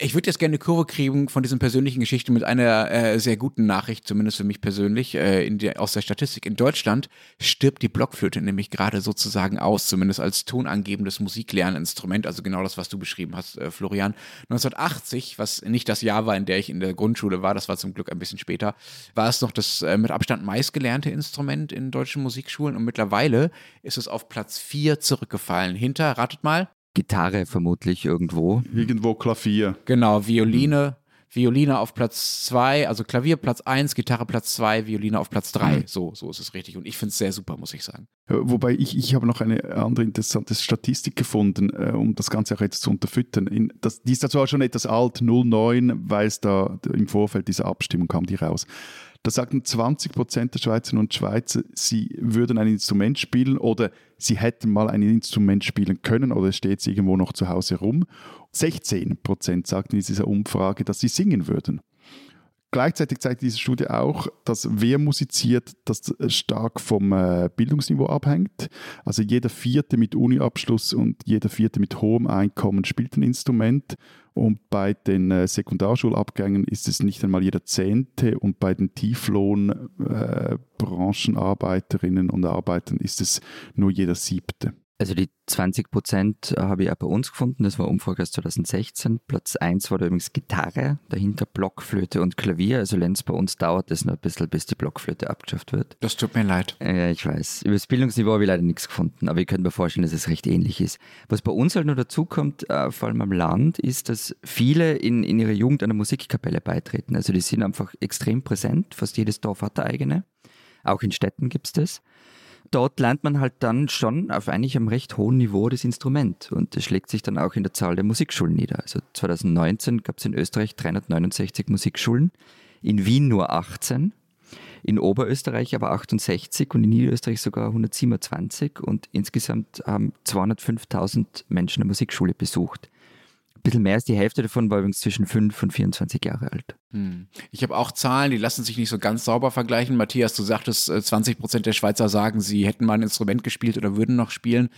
Ich würde jetzt gerne eine Kurve kriegen von diesen persönlichen Geschichten mit einer äh, sehr guten Nachricht, zumindest für mich persönlich, äh, in der, aus der Statistik. In Deutschland stirbt die Blockflöte nämlich gerade sozusagen aus, zumindest als tonangebendes Musiklerninstrument, also genau das, was du beschrieben hast, äh, Florian. 1980, was nicht das Jahr war, in der ich in der Grundschule war, das war zum Glück ein bisschen später, war es noch das äh, mit Abstand meistgelernte Instrument in deutschen Musikschulen und mittlerweile ist es auf Platz 4 zurückgefallen. Hinter, ratet mal, Gitarre vermutlich irgendwo. Irgendwo Klavier. Genau, Violine. Violine auf Platz 2, also Klavier Platz 1, Gitarre Platz 2, Violine auf Platz 3. So, so ist es richtig. Und ich finde es sehr super, muss ich sagen. Äh, Wobei ich, ich habe noch eine andere interessante Statistik gefunden, äh, um das Ganze auch jetzt zu unterfüttern. In, das, die ist zwar schon etwas alt, 09, weil es da im Vorfeld dieser Abstimmung kam die raus. Da sagten 20 Prozent der Schweizerinnen und Schweizer, sie würden ein Instrument spielen oder sie hätten mal ein Instrument spielen können oder es steht irgendwo noch zu Hause rum. 16 Prozent sagten in dieser Umfrage, dass sie singen würden. Gleichzeitig zeigt diese Studie auch, dass wer musiziert, das stark vom äh, Bildungsniveau abhängt. Also jeder Vierte mit Uniabschluss und jeder Vierte mit hohem Einkommen spielt ein Instrument. Und bei den äh, Sekundarschulabgängen ist es nicht einmal jeder Zehnte und bei den Tieflohnbranchenarbeiterinnen äh, und Arbeitern ist es nur jeder Siebte. Also die 20 Prozent habe ich auch bei uns gefunden. Das war Umfrage aus 2016. Platz 1 war da übrigens Gitarre, dahinter Blockflöte und Klavier. Also Lenz, bei uns dauert es noch ein bisschen, bis die Blockflöte abgeschafft wird. Das tut mir leid. Ja, ich weiß. Über das Bildungsniveau habe ich leider nichts gefunden, aber ich könnte mir vorstellen, dass es recht ähnlich ist. Was bei uns halt noch dazu kommt, äh, vor allem am Land, ist, dass viele in, in ihrer Jugend einer Musikkapelle beitreten. Also die sind einfach extrem präsent. Fast jedes Dorf hat eine eigene. Auch in Städten gibt es das dort lernt man halt dann schon auf eigentlich einem recht hohen Niveau das Instrument. Und das schlägt sich dann auch in der Zahl der Musikschulen nieder. Also 2019 gab es in Österreich 369 Musikschulen, in Wien nur 18, in Oberösterreich aber 68 und in Niederösterreich sogar 127 und insgesamt haben 205.000 Menschen eine Musikschule besucht ein bisschen mehr als die Hälfte davon war übrigens zwischen 5 und 24 Jahre alt. Hm. Ich habe auch Zahlen, die lassen sich nicht so ganz sauber vergleichen. Matthias, du sagtest, 20 äh, Prozent der Schweizer sagen, sie hätten mal ein Instrument gespielt oder würden noch spielen.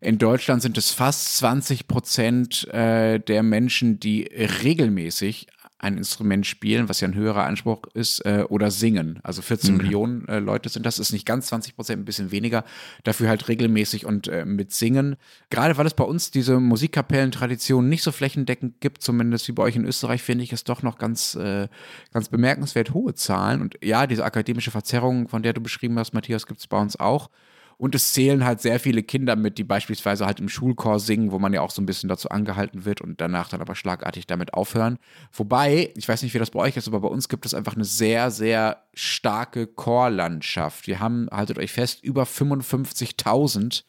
In Deutschland sind es fast 20 Prozent äh, der Menschen, die regelmäßig ein Instrument spielen, was ja ein höherer Anspruch ist, äh, oder singen. Also 14 mhm. Millionen äh, Leute sind das, ist nicht ganz 20 Prozent, ein bisschen weniger. Dafür halt regelmäßig und äh, mit Singen. Gerade weil es bei uns diese Musikkapellentradition nicht so flächendeckend gibt, zumindest wie bei euch in Österreich, finde ich es doch noch ganz, äh, ganz bemerkenswert hohe Zahlen. Und ja, diese akademische Verzerrung, von der du beschrieben hast, Matthias, gibt es bei uns auch. Und es zählen halt sehr viele Kinder mit, die beispielsweise halt im Schulchor singen, wo man ja auch so ein bisschen dazu angehalten wird und danach dann aber schlagartig damit aufhören. Wobei, ich weiß nicht, wie das bei euch ist, aber bei uns gibt es einfach eine sehr, sehr starke Chorlandschaft. Wir haben, haltet euch fest, über 55.000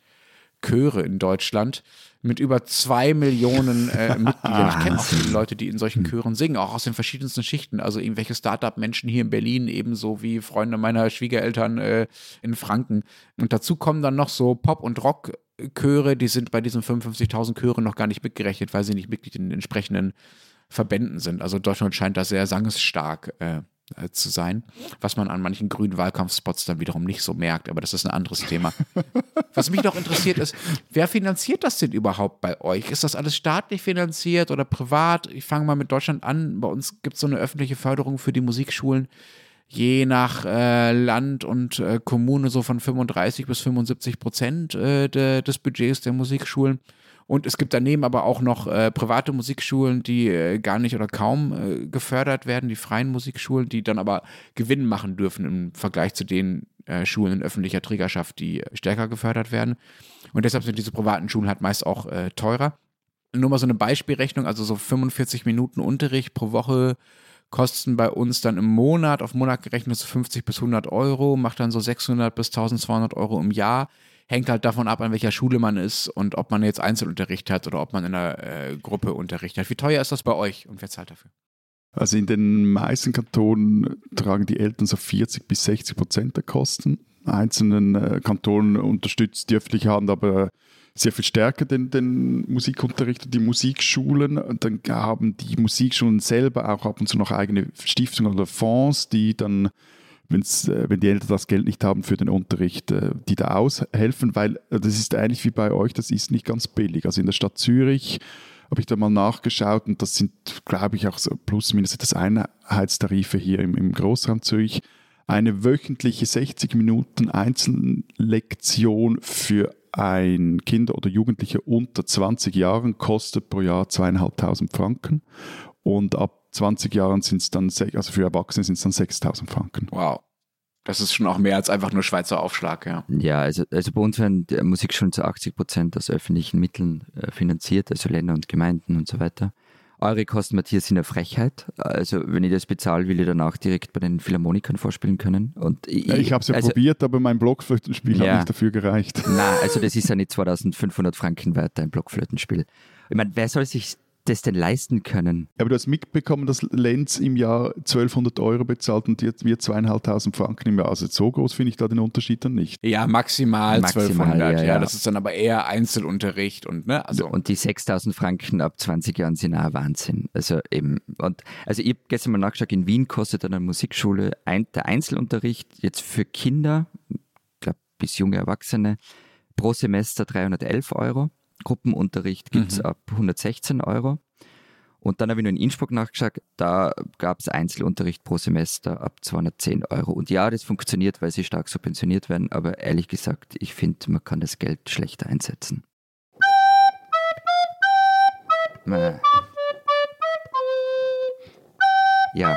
Chöre in Deutschland mit über zwei Millionen äh, Mitgliedern. Ich kenne auch viele Leute, die in solchen Chören singen, auch aus den verschiedensten Schichten. Also irgendwelche Start-up-Menschen hier in Berlin, ebenso wie Freunde meiner Schwiegereltern äh, in Franken. Und dazu kommen dann noch so Pop- und Rock-Chöre, die sind bei diesen 55.000 Chören noch gar nicht mitgerechnet, weil sie nicht Mitglied in den entsprechenden Verbänden sind. Also Deutschland scheint da sehr sangesstark äh, äh, zu sein, was man an manchen grünen Wahlkampfspots dann wiederum nicht so merkt, aber das ist ein anderes Thema. was mich noch interessiert ist, wer finanziert das denn überhaupt bei euch? Ist das alles staatlich finanziert oder privat? Ich fange mal mit Deutschland an. Bei uns gibt es so eine öffentliche Förderung für die Musikschulen je nach äh, Land und äh, Kommune so von 35 bis 75 Prozent äh, de, des Budgets der Musikschulen. Und es gibt daneben aber auch noch äh, private Musikschulen, die äh, gar nicht oder kaum äh, gefördert werden, die freien Musikschulen, die dann aber Gewinn machen dürfen im Vergleich zu den äh, Schulen in öffentlicher Trägerschaft, die stärker gefördert werden. Und deshalb sind diese privaten Schulen halt meist auch äh, teurer. Nur mal so eine Beispielrechnung, also so 45 Minuten Unterricht pro Woche kosten bei uns dann im Monat, auf Monat gerechnet so 50 bis 100 Euro, macht dann so 600 bis 1200 Euro im Jahr hängt halt davon ab, an welcher Schule man ist und ob man jetzt Einzelunterricht hat oder ob man in einer äh, Gruppe Unterricht hat. Wie teuer ist das bei euch und wer zahlt dafür? Also in den meisten Kantonen tragen die Eltern so 40 bis 60 Prozent der Kosten. Einzelnen äh, Kantonen unterstützt die öffentliche Hand aber sehr viel stärker den, den Musikunterricht und die Musikschulen. Und dann haben die Musikschulen selber auch ab und zu noch eigene Stiftungen oder Fonds, die dann wenn's, äh, wenn die Eltern das Geld nicht haben für den Unterricht, äh, die da aushelfen, weil äh, das ist ähnlich wie bei euch, das ist nicht ganz billig. Also in der Stadt Zürich habe ich da mal nachgeschaut und das sind, glaube ich, auch so plus minus etwas Einheitstarife hier im, im Großraum Zürich. Eine wöchentliche 60 Minuten Einzellektion für ein Kind oder Jugendliche unter 20 Jahren kostet pro Jahr zweieinhalbtausend Franken und ab 20 Jahren sind es dann, also für Erwachsene sind es dann 6000 Franken. Wow. Das ist schon auch mehr als einfach nur Schweizer Aufschlag, ja. Ja, also, also bei uns werden die Musik schon zu 80 Prozent aus öffentlichen Mitteln äh, finanziert, also Länder und Gemeinden und so weiter. Eure Kosten, Matthias, sind eine Frechheit. Also, wenn ich das bezahle, will ich danach direkt bei den Philharmonikern vorspielen können. Und ich, ja, ich habe es ja also, probiert, aber mein Blockflötenspiel ja, hat nicht dafür gereicht. Nein, also das ist ja nicht 2500 Franken wert, ein Blockflötenspiel. Ich meine, wer soll sich das denn leisten können? Aber du hast mitbekommen, dass Lenz im Jahr 1200 Euro bezahlt und jetzt wir zweieinhalbtausend Franken im Jahr. Also so groß finde ich da den Unterschied dann nicht. Ja, maximal, maximal 1200. Ja, ja. das ist dann aber eher Einzelunterricht und ne. Also. Und die 6000 Franken ab 20 Jahren sind auch Wahnsinn. Also eben, und, also ich habe gestern mal nachgeschaut, in Wien kostet an der Musikschule ein, der Einzelunterricht jetzt für Kinder, ich glaube bis junge Erwachsene, pro Semester 311 Euro. Gruppenunterricht gibt es mhm. ab 116 Euro. Und dann habe ich nur in Innsbruck nachgeschaut, da gab es Einzelunterricht pro Semester ab 210 Euro. Und ja, das funktioniert, weil sie stark subventioniert werden, aber ehrlich gesagt, ich finde, man kann das Geld schlechter einsetzen. Ja.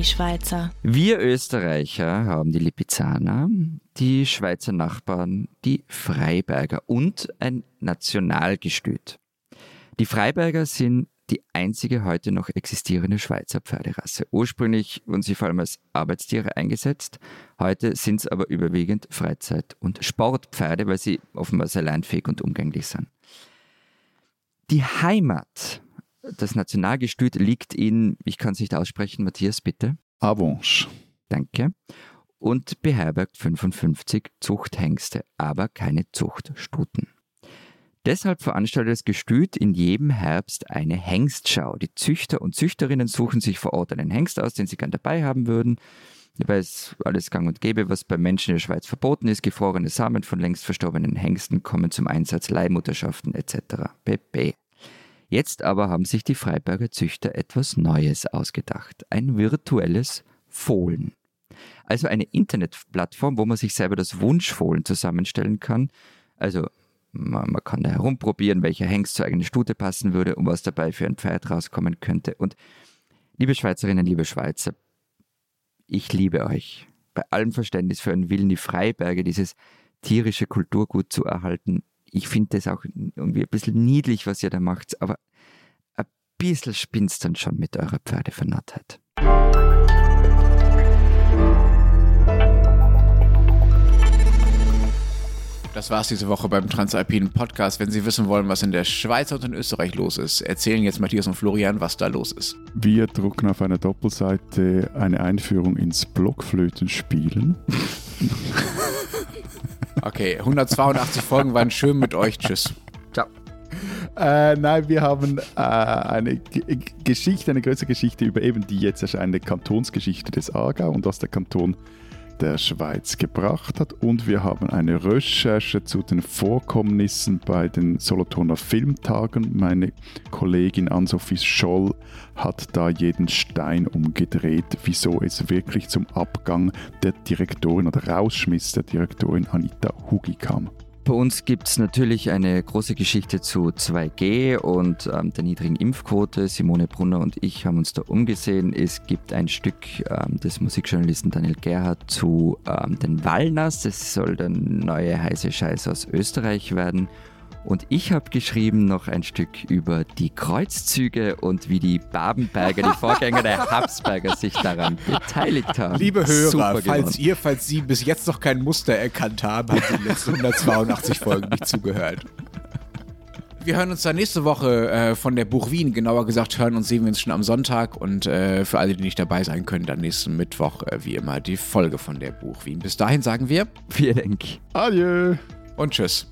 Die Schweizer. Wir Österreicher haben die Lipizzaner, die Schweizer Nachbarn, die Freiberger und ein Nationalgestüt. Die Freiberger sind die einzige heute noch existierende Schweizer Pferderasse. Ursprünglich wurden sie vor allem als Arbeitstiere eingesetzt. Heute sind es aber überwiegend Freizeit- und Sportpferde, weil sie offenbar sehr leinfähig und umgänglich sind. Die Heimat das Nationalgestüt liegt in, ich kann es nicht aussprechen, Matthias, bitte. Avanche. Danke. Und beherbergt 55 Zuchthengste, aber keine Zuchtstuten. Deshalb veranstaltet das Gestüt in jedem Herbst eine Hengstschau. Die Züchter und Züchterinnen suchen sich vor Ort einen Hengst aus, den sie gern dabei haben würden. Dabei ist alles gang und gäbe, was bei Menschen in der Schweiz verboten ist. Gefrorene Samen von längst verstorbenen Hengsten kommen zum Einsatz, Leihmutterschaften etc. pp. Jetzt aber haben sich die Freiberger Züchter etwas Neues ausgedacht. Ein virtuelles Fohlen. Also eine Internetplattform, wo man sich selber das Wunschfohlen zusammenstellen kann. Also man, man, kann da herumprobieren, welcher Hengst zur eigenen Stute passen würde und was dabei für ein Pferd rauskommen könnte. Und liebe Schweizerinnen, liebe Schweizer, ich liebe euch. Bei allem Verständnis für einen Willen, die Freiberge, dieses tierische Kulturgut zu erhalten, ich finde das auch irgendwie ein bisschen niedlich, was ihr da macht, aber ein bisschen spinst dann schon mit eurer Pferdevernarrtheit. Das war's diese Woche beim Transalpinen Podcast. Wenn Sie wissen wollen, was in der Schweiz und in Österreich los ist, erzählen jetzt Matthias und Florian, was da los ist. Wir drucken auf einer Doppelseite eine Einführung ins Blockflötenspielen. Okay, 182 Folgen waren schön mit euch. Tschüss. Ciao. Äh, nein, wir haben äh, eine G Geschichte, eine größere Geschichte über eben die jetzt erscheinende Kantonsgeschichte des Aargau und was der Kanton der Schweiz gebracht hat. Und wir haben eine Recherche zu den Vorkommnissen bei den Solothurner Filmtagen. Meine Kollegin Ann-Sophie Scholl hat da jeden Stein umgedreht, wieso es wirklich zum Abgang der Direktorin oder Rausschmiss der Direktorin Anita Hugi kam. Bei uns gibt es natürlich eine große Geschichte zu 2G und ähm, der niedrigen Impfquote. Simone Brunner und ich haben uns da umgesehen. Es gibt ein Stück ähm, des Musikjournalisten Daniel Gerhardt zu ähm, den Wallners. Das soll der neue heiße Scheiß aus Österreich werden. Und ich habe geschrieben noch ein Stück über die Kreuzzüge und wie die Babenberger, die Vorgänger der Habsberger, sich daran beteiligt haben. Liebe Hörer, falls ihr, falls Sie bis jetzt noch kein Muster erkannt haben, haben Sie die letzten 182 Folgen nicht zugehört. Wir hören uns dann nächste Woche äh, von der Buch Wien, genauer gesagt hören und sehen wir uns schon am Sonntag und äh, für alle, die nicht dabei sein können, dann nächsten Mittwoch äh, wie immer die Folge von der Buch Wien. Bis dahin sagen wir Vielen Dank. Adieu. Und tschüss.